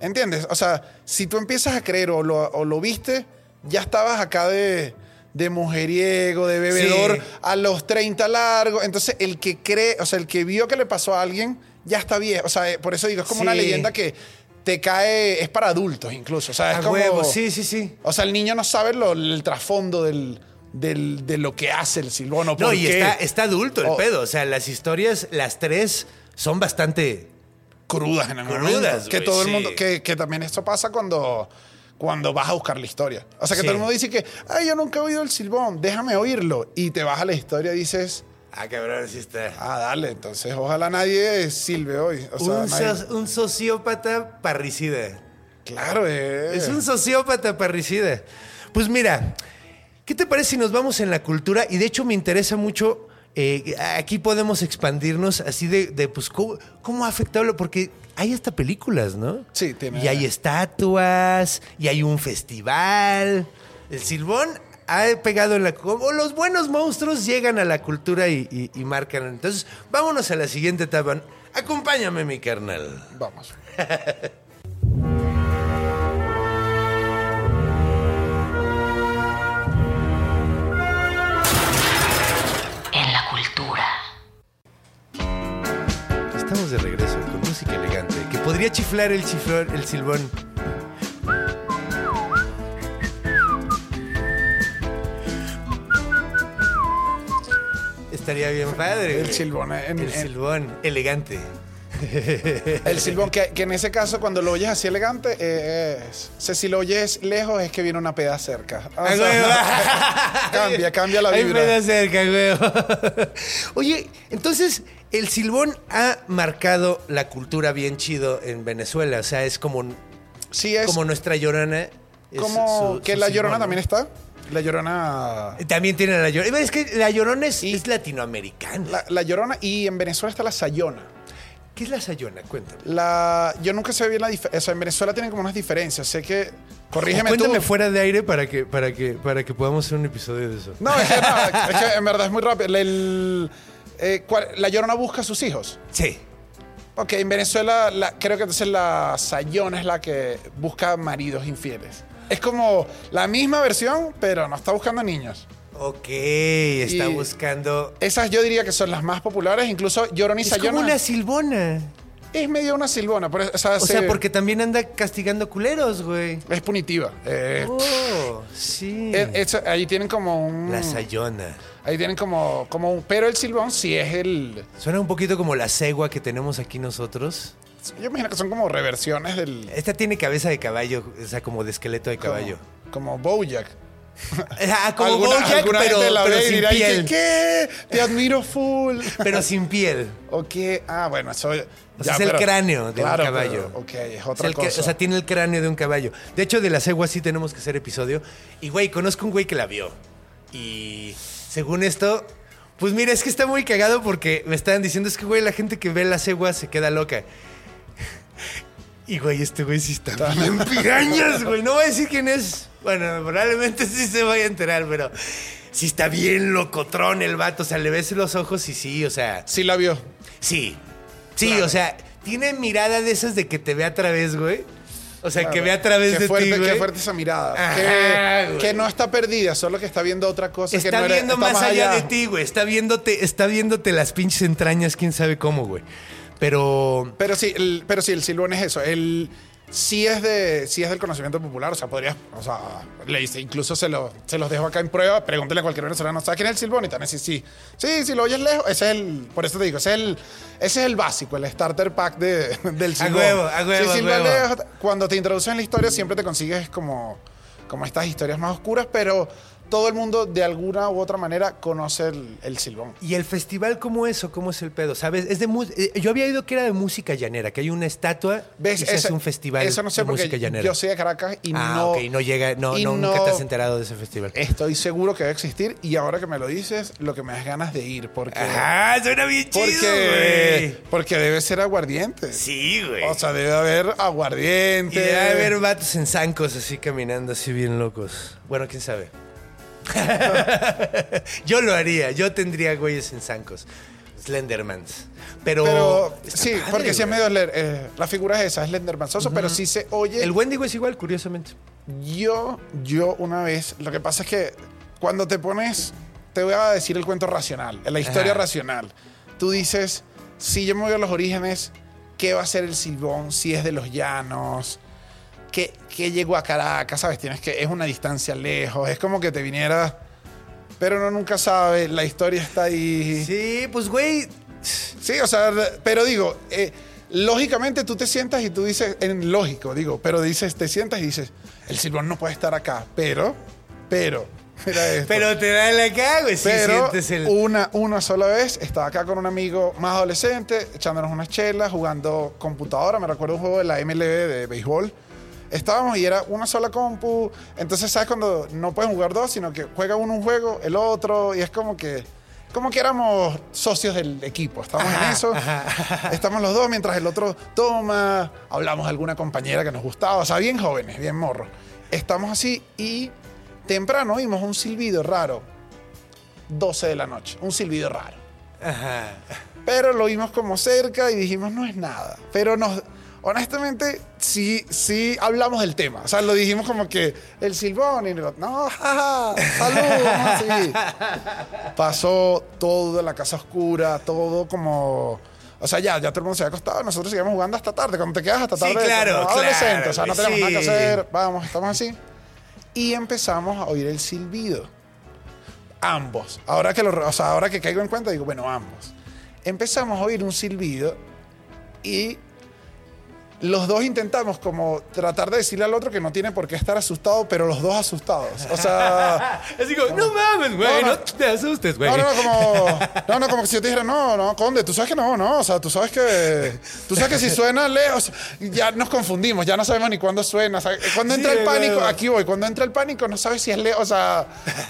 ¿Entiendes? O sea, si tú empiezas a creer o lo, o lo viste, ya estabas acá de, de mujeriego, de bebedor Sí. a los 30 largos. Entonces el que cree, o sea, el que vio que le pasó a alguien, ya está viejo. O sea, eh, por eso digo, es como una Sí. leyenda que te cae, es para adultos incluso. O sea, es A como... huevo, sí, sí, sí. O sea, el niño no sabe lo- el trasfondo del, del- de lo que hace el silbono. No, y está, está adulto el Oh. pedo. O sea, las historias, las tres, son bastante. crudas en el Crudas, momento. Que todo el sí. mundo, que, que también esto pasa cuando, cuando vas a buscar la historia. O sea, que Sí. todo el mundo dice que, ay, yo nunca he oído el silbón, déjame oírlo. Y te vas a la historia y dices, Ah, cabrón, está. ah, dale, entonces ojalá nadie silbe hoy. O sea, un, nadie- so- un sociópata parricida. Claro, eh. Es un sociópata parricida. Pues mira, ¿qué te parece si nos vamos en la cultura? Y de hecho me interesa mucho, eh, aquí podemos expandirnos así de, de, pues, ¿cómo, cómo ha afectado? lo- Porque hay hasta películas, ¿no? Sí, tiene- Y hay estatuas, y hay un festival. El Silbón ha pegado en la... Como los buenos monstruos llegan a la cultura y, y- y marcan. Entonces, vámonos a la siguiente etapa. Acompáñame, mi carnal. Vamos. En la cultura. Estamos de regreso con música elegante que podría chiflar el chiflón, el silbón. Estaría bien padre. El silbón, en- el en- silbón elegante. El silbón, que, que en ese caso, cuando lo oyes así elegante, eh, es. o sea, si lo oyes lejos, es que viene una peda cerca. O Ah, sea, güey. cambia, cambia la vibra. me da cerca, güey. Oye, entonces el silbón ha marcado la cultura bien chido en Venezuela. O sea, es como, Sí, es como nuestra llorona. es como su- que su la silbón, llorona ¿no? también está. La llorona. También tiene la llorona. Es que la llorona es, es latinoamericana. La, la llorona y en Venezuela está la sayona. ¿Qué es la sayona? Cuéntame. La, yo nunca sé bien la diferencia. O sea, en Venezuela tienen como unas diferencias. Sé que. Corrígeme Cuéntame tú. fuera de aire para que, para, que, para que podamos hacer un episodio de eso. No, es que, no, es que en verdad es muy rápido. El- eh, ¿cuál- la llorona busca a sus hijos. Sí. Ok, en Venezuela la- creo que entonces la sayona es la que busca maridos infieles. Es como la misma versión, pero no está buscando niños. Ok, está Y- buscando... Esas yo diría que son las más populares. Incluso Llorona y Es Sayona como una silbona. es medio una silbona. o sea, O sea, se- porque también anda castigando culeros, güey. es punitiva. Eh, Oh, sí. eh, eso- ahí tienen como un... La sayona. Ahí tienen como, como un... Pero el silbón sí es el... Suena un poquito como la cegua que tenemos aquí nosotros. Yo imagino que son como reversiones del... Esta tiene cabeza de caballo, o sea, como de esqueleto de caballo. Como, como Bojack. Ah, como Alguna- Bojack, alguna pero, gente la pero ve y sin dirá, "¿Y piel. ¿Qué? Te admiro full. Pero sin piel. ¿O qué? Ah, bueno, eso... O sea, es el cráneo de un caballo. pero, ok, es Es otra que- cosa. o sea, tiene el cráneo de un caballo. De hecho, de la cegua sí tenemos que hacer episodio. Y, güey, conozco un güey que la vio. Y según esto, pues mira, es que está muy cagado porque me estaban diciendo, es que, güey, la gente que ve la cegua se queda loca. Y, güey, este güey sí está bien pirañas, güey. No voy a decir quién es. Bueno, probablemente sí se vaya a enterar, pero sí está bien locotrón el vato. O sea, le ves los ojos y sí, o sea... Sí la vio. Sí. Sí, Claro. o sea, tiene mirada de esas de que te ve a través, güey. O sea, que ve a través qué de fuerte, ti, güey. Qué fuerte esa mirada. Ajá, que, que no está perdida, solo que está viendo otra cosa. que Está no era- viendo está más allá, de ti, güey. Está viéndote, está viéndote las pinches entrañas, quién sabe cómo, güey. Pero Pero sí, el, pero sí, el silbón es eso. El sí es de sí es del conocimiento popular. O sea, podrías, o sea, le dice, incluso se, lo, se los dejo acá en prueba. Pregúntele a cualquier venezolano, ¿sabes quién es el silbón? Y también sí, sí. Sí, si lo oyes lejos, ese es el, por eso te digo, ese es el, ese es el básico, el starter pack de, del silbón. huevo, a huevo, Sí, a huevo. lejos, cuando te introducen en la historia, siempre te consigues como, como estas historias más oscuras, pero todo el mundo de alguna u otra manera conoce el, el silbón. ¿Y el festival cómo es o cómo es el pedo? ¿Sabes? Es de eh, yo había oído que era de música llanera, que hay una estatua ¿Ves? y se hace un festival Eso no sé de porque música llanera. yo soy de Caracas y ah, no... no llega, no, nunca te has enterado de ese festival. Estoy seguro que va a existir y ahora que me lo dices, lo que me das ganas de ir porque... Ajá, suena bien chido, porque, güey. porque debe ser aguardiente. Sí, güey. O sea, debe haber aguardiente. Y debe haber vatos en zancos así caminando así bien locos. Bueno, quién sabe. yo lo haría, yo tendría güeyes en zancos. Slendermans. Pero. Pero sí, padre, porque sí es güey. medio... eh, la figura es esa, es Lendermanzoso, pero sí se oye... El Wendigo es igual, curiosamente. Yo, yo una vez, lo que pasa es que cuando te pones, te voy a decir el cuento racional, la historia Ajá. racional. Tú dices, si yo me voy a los orígenes, ¿qué va a ser el silbón? Si es de los llanos, ¿qué, qué llegó a Caracas? ¿Sabes? Tienes que, es una distancia lejos, es como que te viniera, pero uno nunca sabe, la historia está ahí. Sí, pues güey. Sí, o sea, pero digo, eh, lógicamente tú te sientas y tú dices, en lógico, digo, pero dices, te sientas y dices, el silbón no puede estar acá, pero, pero. Pero te da la cara, güey. Pero el. una, una sola vez estaba acá con un amigo más adolescente, echándonos unas chelas, jugando computadora. Me recuerdo un juego de la MLB de béisbol. Estábamos y era una sola compu. Entonces, ¿sabes cuando no pueden jugar dos, sino que juega uno un juego, el otro, y es como que como que éramos socios del equipo. Estábamos en eso. Estamos los dos mientras el otro toma. Hablamos de alguna compañera que nos gustaba. O sea, bien jóvenes, bien morros. Estamos así y temprano oímos un silbido raro. 12 de la noche. Un silbido raro. Ajá. Pero lo vimos como cerca y dijimos, no es nada. Pero nos, honestamente, sí, sí hablamos del tema. O sea, lo dijimos como que el silbón y lo- no, jaja, salud. Pasó todo, la casa oscura, todo como... O sea, ya, ya todo el mundo se había acostado, nosotros seguíamos jugando hasta tarde. Cuando te quedas hasta Sí, tarde, claro, como claro, adolescente, o sea, no tenemos nada que sí. hacer, vamos, estamos así. Y empezamos a oír el silbido ambos. Ahora que, lo, o sea, ahora que caigo en cuenta, digo, bueno, ambos. Empezamos a oír un silbido y los dos intentamos como tratar de decirle al otro que no tiene por qué estar asustado, pero los dos asustados. O sea... Así como, no mames, güey, No, no, te asustes, güey. No, no, como, no, no, como que si yo te dijera, no, no, Conde, tú sabes que no, no, o sea, tú sabes que, tú sabes que si suena lejos, ya nos confundimos, ya no sabemos ni cuándo suena, o sea, cuando entra Sí, el pánico, claro. aquí voy, cuando entra el pánico no sabes si es lejos, o sea,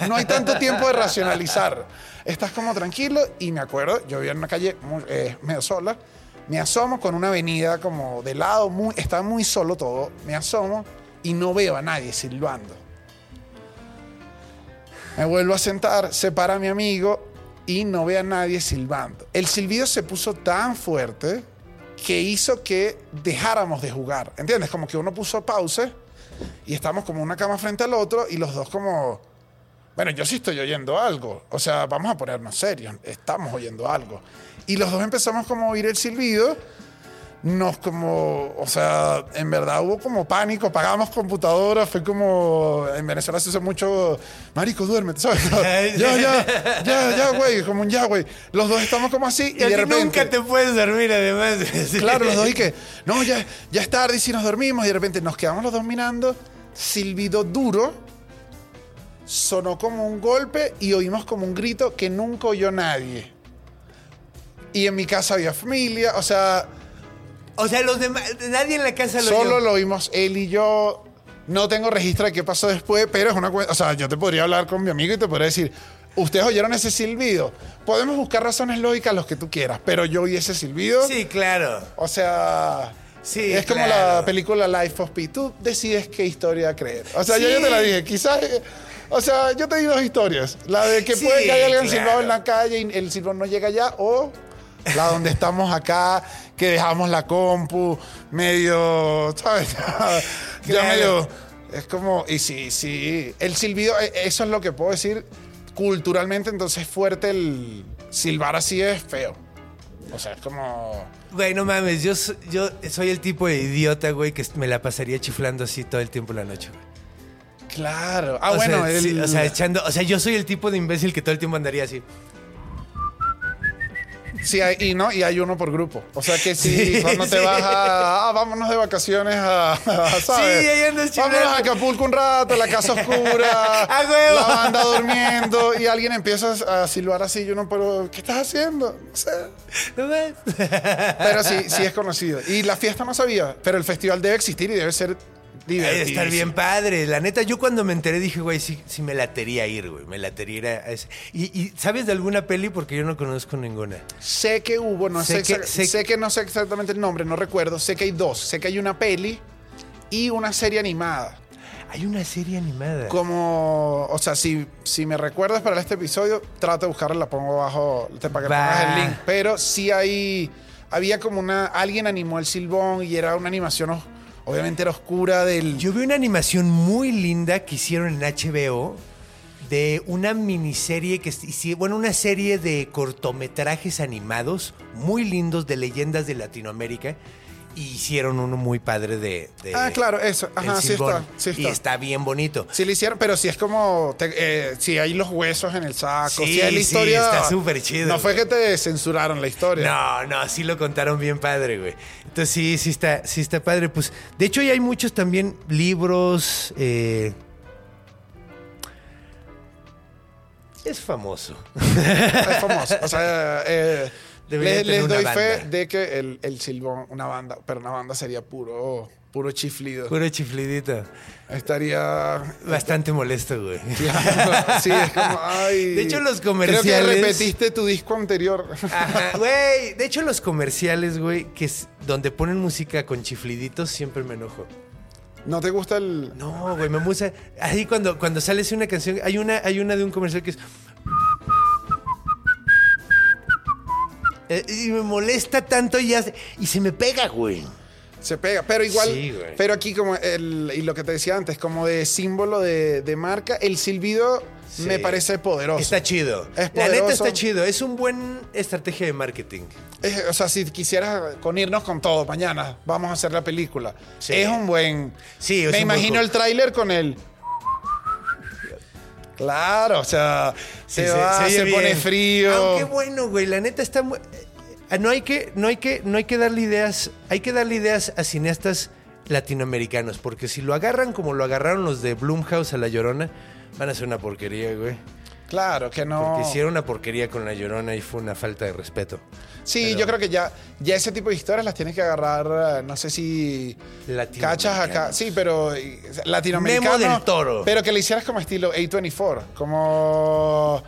no hay tanto tiempo de racionalizar, estás como tranquilo y me acuerdo, yo vivía en una calle eh, medio sola, me asomo con una avenida como de lado, muy, está muy solo todo, me asomo y no veo a nadie silbando. Me vuelvo a sentar, se para mi amigo y no ve a nadie silbando. El silbido se puso tan fuerte que hizo que dejáramos de jugar. ¿Entiendes? Como que uno puso pausa y estamos como una cama frente al otro y los dos como... Bueno, yo sí estoy oyendo algo. O sea, vamos a ponernos serios. Estamos oyendo algo. Y los dos empezamos como a oír el silbido. Nos como, o sea, en verdad hubo como pánico, pagamos computadoras, fue como, en Venezuela se usa mucho, marico, duérmete, ¿sabes? Ya, ya, ya, ya, güey, como un ya, güey. Los dos estamos como así y, Y de repente... nunca te puedes dormir, además. Claro, los dos y que, no, ya, ya es tarde y si nos dormimos y de repente nos quedamos los dos mirando, silbido duro, sonó como un golpe y oímos como un grito que nunca oyó nadie. Y en mi casa había familia, o sea, O sea, los demás, nadie en la casa lo solo oyó. lo oímos él y yo. No tengo registro de qué pasó después, pero es una cuenta. O sea, yo te podría hablar con mi amigo y te podría decir, ¿ustedes oyeron ese silbido? Podemos buscar razones lógicas los que tú quieras, pero yo oí ese silbido. Sí, claro. O sea, Sí, es como claro. la película Life of Pi. Tú decides qué historia creer. O sea, yo ya te la dije. Quizás, eh, o sea, yo te di dos historias. La de que Sí, puede que haya alguien claro. silbado en la calle y el silbón no llega allá, o la donde estamos acá, que dejamos la compu, medio, ¿sabes? Ya, ya Claro. medio. Es como, y sí, sí. El silbido, eh, eso es lo que puedo decir. Culturalmente, entonces fuerte el silbar así es feo. O sea, es como. Güey, no mames, yo, yo soy el tipo de idiota, güey, que me la pasaría chiflando así todo el tiempo la noche, güey. Claro. Ah, o bueno, sea, el- sí, o sea, echando, o sea, yo soy el tipo de imbécil que todo el tiempo andaría así. Sí, hay, y no, y hay uno por grupo. O sea que si Sí, cuando te sí. vas a, ah, vámonos de vacaciones a, a, ¿sabes? Sí, ahí andas. Vámonos a Acapulco un rato, la casa oscura, ¡A huevo! la banda durmiendo y alguien empieza a silbar así y uno, pero ¿qué estás haciendo? No sé. ¿No ves? Pero sí, sí es conocido. Y la fiesta no sabía, pero el festival debe existir y debe ser Debe divertido. estar bien padre. La neta, yo cuando me enteré dije, güey, sí, sí me latería ir, güey. Me latería ir a ese. Y, y ¿sabes de alguna peli? Porque yo no conozco ninguna. Sé que hubo, no sé, Sé que- sé- sé que no sé exactamente el nombre, no recuerdo. Sé que hay dos. Sé que hay una peli y una serie animada. Hay una serie animada. Como, o sea, si, si me recuerdas para este episodio, trato de buscarla, la pongo abajo te- para que pongas el link. Pero sí hay, había como una, alguien animó el silbón y era una animación, o- obviamente era oscura del... Yo vi una animación muy linda que hicieron en HBO de una miniserie que bueno, una serie de cortometrajes animados muy lindos de leyendas de Latinoamérica. Y hicieron uno muy padre de. de- Ah, claro, eso. Ajá, sí está, sí Y está. está bien bonito. Sí lo hicieron, pero sí es como, te- eh, sí hay los huesos en el saco, Sí, hay la sí, historia... está súper chido, No fue que te censuraron la historia. No, no, sí lo contaron bien padre, güey. Entonces sí, sí está, sí está padre. Pues, de hecho, ya hay muchos también libros. eh, Es famoso. es famoso. O sea, eh, Les, doy banda. fe de que el, el silbón, una banda, pero una banda sería puro, puro chiflido. Puro chiflidito. Estaría. Bastante molesto, güey. Claro, sí, es como. Ay. De hecho, los Creo comerciales- que repetiste tu disco anterior. Ajá, güey. De hecho, los comerciales, güey, que es donde ponen música con chifliditos, siempre me enojo. ¿No te gusta el.? No, güey, me gusta. Ahí cuando, cuando sale así una canción, hay una, hay una de un comercial que es. Eh, y me molesta tanto y, hace- y se me pega, güey. Se pega, pero igual, Sí, güey. pero aquí como el, y lo que te decía antes, como de símbolo de, de marca, el silbido Sí. me parece poderoso. Está chido. Es La neta poderoso. está chido. Es un buen estrategia de marketing. Es- o sea, si quisieras con irnos con todo, mañana vamos a hacer la película. Sí. Es un buen... Sí, es Me buen imagino el tráiler con el... Claro, o sea, Sí, se, va, se pone frío. Aunque bueno, güey, la neta está muy... eh, No hay que, no hay que, no hay que darle ideas, hay que darle ideas a cineastas latinoamericanos, porque si lo agarran como lo agarraron los de Blumhouse a La Llorona, van a ser una porquería, güey. Claro, que no... Porque hicieron una porquería con La Llorona y fue una falta de respeto. Sí, Pero- yo creo que ya, ya ese tipo de historias las tienes que agarrar, eh, no sé si cachas acá. Sí, pero eh, latinoamericano. Memo del Toro. Pero que le hicieras como estilo A24, como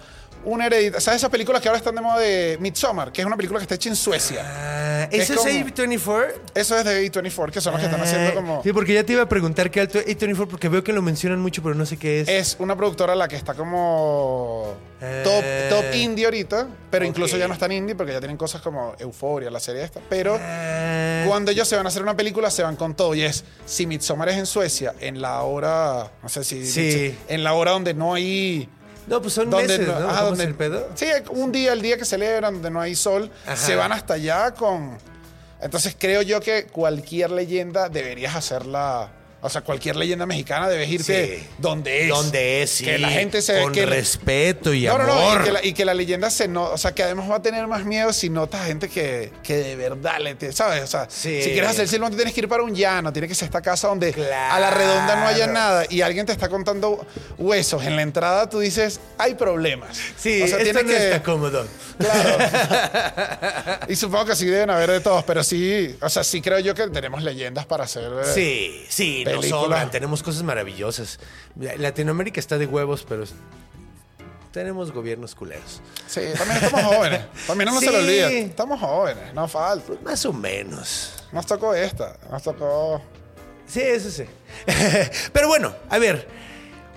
una heredita. ¿Sabes esas películas que ahora están de moda de Midsommar? Que es una película que está hecha en Suecia. Ah, Es ¿Eso es, como- A24? Eso es de A24, que son los que están haciendo Ah, como... Sí, porque ya te iba a preguntar qué alto A24 porque veo que lo mencionan mucho, pero no sé qué es. Es una productora la que está como Ah. top, top indie ahorita, pero incluso ya no es tan indie porque ya tienen cosas como Euforia, la serie esta. Pero Ah, Cuando ellos se van a hacer una película, se van con todo. Y es, si Midsommar es en Suecia, en la hora, no sé si... Sí. En la hora donde no hay... no, pues son Donde meses, ¿no? ajá, ¿Cómo donde- es el pedo? Sí, un día, el día que celebran, donde no hay sol, Ajá. se van hasta allá con... Entonces creo yo que cualquier leyenda deberías hacerla... O sea, cualquier leyenda mexicana debes irte Sí. donde es. Donde es, sí. Que la gente se... Con que respeto y no, no, amor. no, y que, la, y que la leyenda se no, o sea, que además va a tener más miedo si notas gente que, que de verdad le, te- ¿sabes? O sea, Sí. si quieres hacer silbón, tienes que ir para un llano, tiene que ser esta casa donde Claro. a la redonda no haya nada y alguien te está contando huesos en la entrada, tú dices, hay problemas. Sí, o sea, esto tiene no está cómodo. Claro. y supongo que sí deben haber de todos, pero sí, o sea, sí creo yo que tenemos leyendas para hacer. eh, Sí, sí, nos Película. sobran. Tenemos cosas maravillosas. Latinoamérica está de huevos, pero tenemos gobiernos culeros. Sí, también estamos jóvenes. También no Sí. se lo olvide. Estamos jóvenes, no falta. Más o menos. Nos tocó esta, nos tocó. Sí, eso sí. Pero bueno, a ver.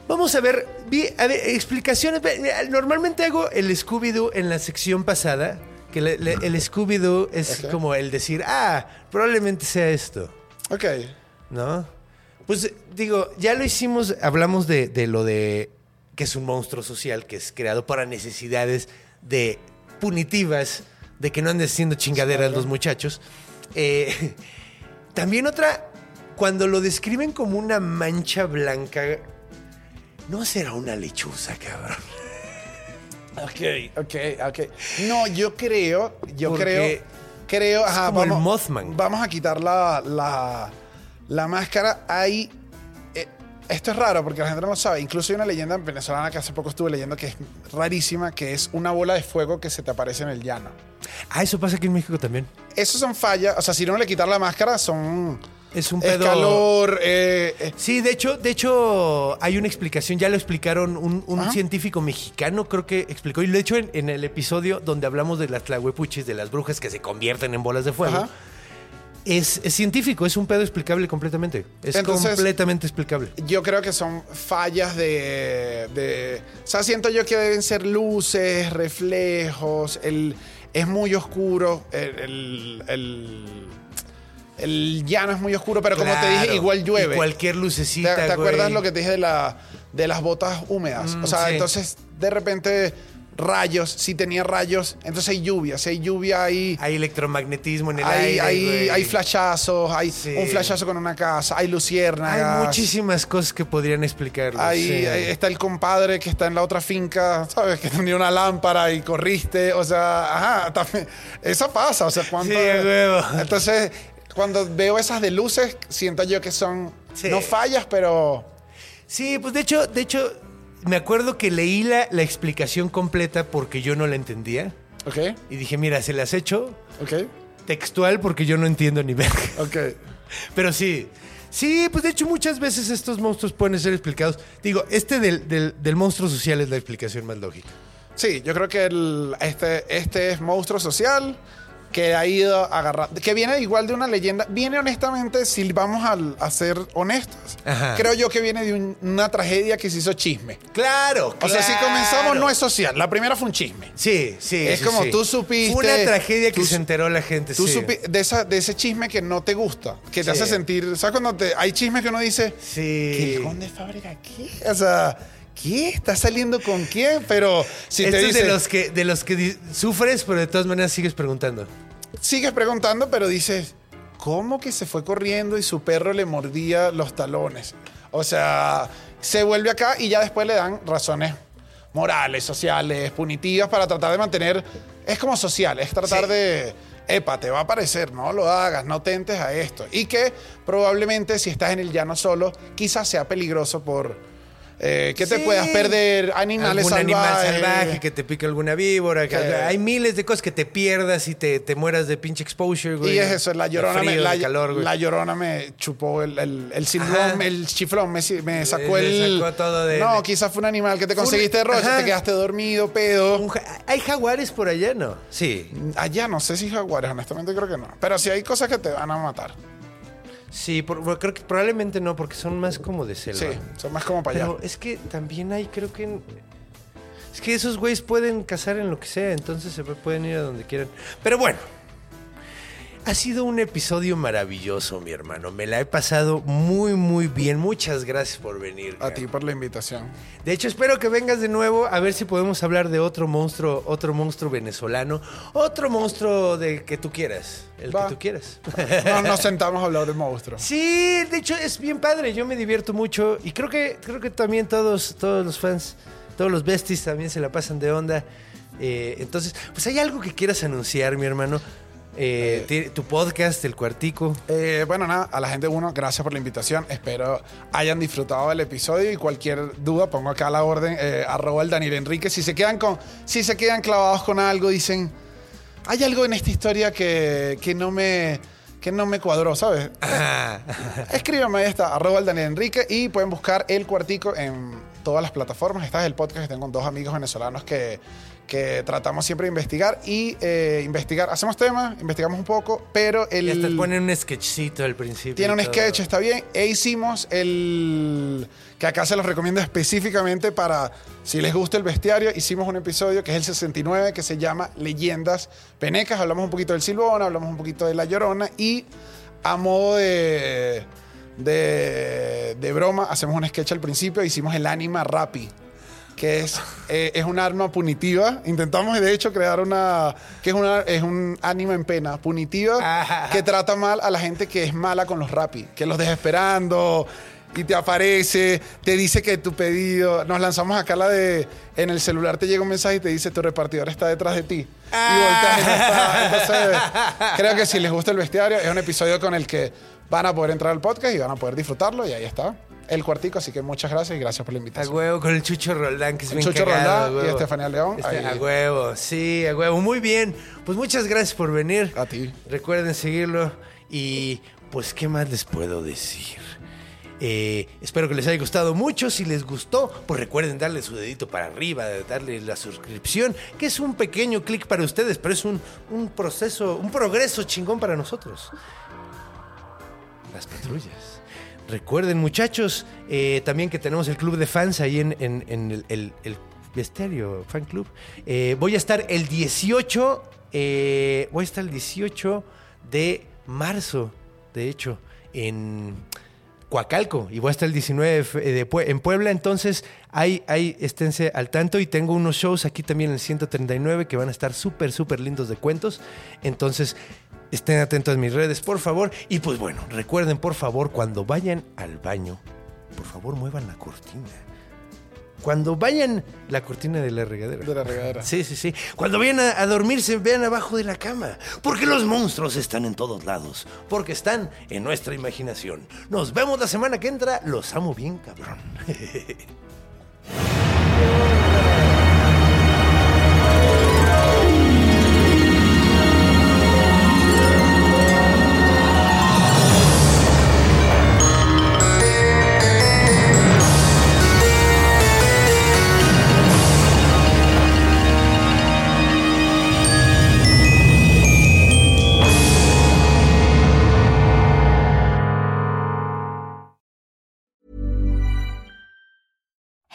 Vamos a ver, vi- a ver, explicaciones. Normalmente hago el Scooby-Doo en la sección pasada. Que le- le- el Scooby-Doo es Ok. como el decir, ah, probablemente sea esto. Ok. ¿No? Pues digo, ya lo hicimos, hablamos de, de lo de que es un monstruo social, que es creado para necesidades de punitivas, de que no anden haciendo chingaderas los muchachos. Eh, también otra, cuando lo describen como una mancha blanca, no será una lechuza, cabrón. Ok, ok, ok. No, yo creo, yo Porque creo, creo, ajá, como el vamos, Mothman. Vamos a quitar la, la, la máscara. Hay, eh, esto es raro porque la gente no lo sabe. Incluso hay una leyenda venezolana que hace poco estuve leyendo que es rarísima, que es una bola de fuego que se te aparece en el llano. Ah, eso pasa aquí en México también. Esos son fallas, o sea, si no le quitar la máscara, son... Es un es pedo. calor, eh, eh, Sí, de hecho, de hecho, hay una explicación, ya lo explicaron un, científico mexicano, creo que explicó, y de hecho en, en el episodio donde hablamos de las tlahuepuchis, de las brujas que se convierten en bolas de fuego, Ajá. Es, es científico, es un pedo explicable completamente. Es Entonces- completamente explicable. Yo creo que son fallas de, de- O sea, siento yo que deben ser luces, reflejos. El, es muy oscuro. El, el, el- llano es muy oscuro, pero como te dije, igual llueve. Y cualquier ¿Te, lucecita. te acuerdas lo que te dije de, la, de las botas húmedas? Mm, o sea, sí. entonces de repente rayos, si tenía rayos, entonces hay lluvia. Si hay lluvia, hay, Hay electromagnetismo en el hay, aire. hay, güey. hay flashazos, hay Sí. un flashazo con una casa, hay luciérnagas. Hay muchísimas cosas que podrían explicarlo. Ahí, sí. está el compadre que está en la otra finca, ¿sabes? Que tenía una lámpara y corriste. O sea, ajá, también. Eso pasa, o sea, cuando. Sí. Entonces, cuando veo esas de luces, siento yo que son. Sí. No fallas, pero. Sí, pues de hecho, de hecho, me acuerdo que leí la, la explicación completa porque yo no la entendía. Ok, Y dije, mira, se las echo ok, textual porque yo no entiendo ni ver. ok. Pero sí. Sí, pues de hecho muchas veces estos monstruos pueden ser explicados. Digo, este del, del- del monstruo social es la explicación más lógica. Sí, yo creo que el- este, este es monstruo social que ha ido a agarrar, que viene igual de una leyenda. Viene honestamente, si vamos a, ser honestos, Ajá. creo yo que viene de un- una tragedia que se hizo chisme. Claro, O sea, si comenzamos, no es social. La primera fue un chisme. Sí, sí. Es sí, como sí. tú supiste- Fue una tragedia que tú- se enteró la gente. Tú sí. supi- de, esa, de ese chisme que no te gusta, que te hace sentir. ¿Sabes cuando te, hay chismes que uno dice, Sí. ¿qué conde Fábrega qué? O sea, ¿qué? ¿Estás saliendo con quién? Pero si Esto te es de los que, de los que di- sufres, pero de todas maneras sigues preguntando. Sigues preguntando, pero dices, ¿cómo que se fue corriendo y su perro le mordía los talones? O sea, se vuelve acá y ya después le dan razones morales, sociales, punitivas para tratar de mantener. Es como social, es tratar Sí. de. Epa, te va a parecer, no lo hagas, no tentes a esto. Y que probablemente si estás en el llano solo, quizás sea peligroso por eh, que te Sí. puedas perder animales Algún animal salvajes. salvaje que te pique alguna víbora. que- Que- hay miles de cosas que te pierdas y te, te mueras de pinche exposure, güey. Y es eso, la De llorona, me, la, calor, güey. la llorona me chupó el, el, el Ajá. el chiflón, me, me sacó Le el... sacó todo de- no, de- quizás fue un animal que te Fue un- conseguiste de rocha, Ajá. te quedaste dormido, pedo. Ja- ¿Hay jaguares por allá, no? Sí. Allá no sé si jaguares, honestamente creo que no. Pero sí hay cosas que te van a matar. Sí, por- por- creo que probablemente no, porque son más como de selva. Sí, son más como para allá. Pero es que también hay, creo que. en- Es que esos güeyes pueden cazar en lo que sea, entonces se pueden ir a donde quieran. Pero bueno. Ha sido un episodio maravilloso, mi hermano. Me la he pasado muy, muy bien. Muchas gracias por venir. A ti por la invitación. De hecho, espero que vengas de nuevo a ver si podemos hablar de otro monstruo, otro monstruo venezolano, otro monstruo de que tú quieras, el Va. que tú quieras. No, nos sentamos a hablar de monstruos. Sí, de hecho es bien padre, yo me divierto mucho y creo que creo que también todos todos los fans, todos los besties también se la pasan de onda. Eh, entonces, pues hay algo que quieras anunciar, mi hermano. Eh, ti- tu podcast, el cuartico. Eh, bueno, nada, a la gente uno, gracias por la invitación. Espero hayan disfrutado del episodio y cualquier duda pongo acá la orden, eh, arroba el Daniel Enrique. Si se quedan con, si se quedan clavados con algo, dicen, hay algo en esta historia que, que no me que no me cuadró, ¿sabes? Escríbame ahí está, arroba el Daniel Enrique y pueden buscar El Cuartico en todas las plataformas. Este es el podcast que tengo con dos amigos venezolanos que, que tratamos siempre de investigar y eh, investigar. Hacemos temas, investigamos un poco, pero el... Y hasta ponen un sketchcito al principio. Tiene un todo. sketch, está bien. E hicimos el que acá se los recomiendo específicamente para, si les gusta el bestiario, hicimos un episodio que es el 69 que se llama Leyendas Penecas. Hablamos un poquito del Silbón, hablamos un poquito de La Llorona y a modo de, de, de broma hacemos un sketch al principio, hicimos el Anima Rappi que es, eh, es un arma punitiva. Intentamos, de hecho, crear una. que es, una, es un ánima en pena punitiva Ajá. que trata mal a la gente que es mala con los rapi, que los deja esperando y te aparece, te dice que tu pedido. Nos lanzamos acá la de. En el celular te llega un mensaje y te dice tu repartidor está detrás de ti. Y volteas y no está. Entonces, creo que si les gusta el bestiario, es un episodio con el que van a poder entrar al podcast y van a poder disfrutarlo. Y ahí está. El cuartico, así que muchas gracias y gracias por la A invitación. huevo con el Chucho Roldán, que es El bien Chucho cagado, Roldán a y. Estefanía León, Este, a huevo, sí, a huevo. Muy bien. Pues muchas gracias por venir. A ti. Recuerden seguirlo. Y pues, ¿qué más les puedo decir? Eh, espero que les haya gustado mucho. Si les gustó, pues recuerden darle su dedito para arriba, darle la suscripción, que es un pequeño clic para ustedes, pero es un, un proceso, un progreso chingón para nosotros. Las patrullas. Recuerden, muchachos, eh, también que tenemos el club de fans ahí en, el, el, Fan Club. Eh, voy a estar el 18, eh, voy a estar el 18 de marzo, de hecho, en Coacalco y voy a estar el 19 de en Puebla. Entonces, hay, hay, esténse al tanto y tengo unos shows aquí también en el 139 que van a estar súper, súper lindos de cuentos. Entonces, estén atentos a mis redes, por favor. Y pues bueno, recuerden, por favor, cuando vayan al baño, por favor, muevan la cortina. Cuando vayan la cortina de la regadera. De la regadera. Sí, sí, sí. Cuando vayan a, a dormirse, vean abajo de la cama. Porque los monstruos están en todos lados. Porque están en nuestra imaginación. Nos vemos la semana que entra. Los amo bien, cabrón.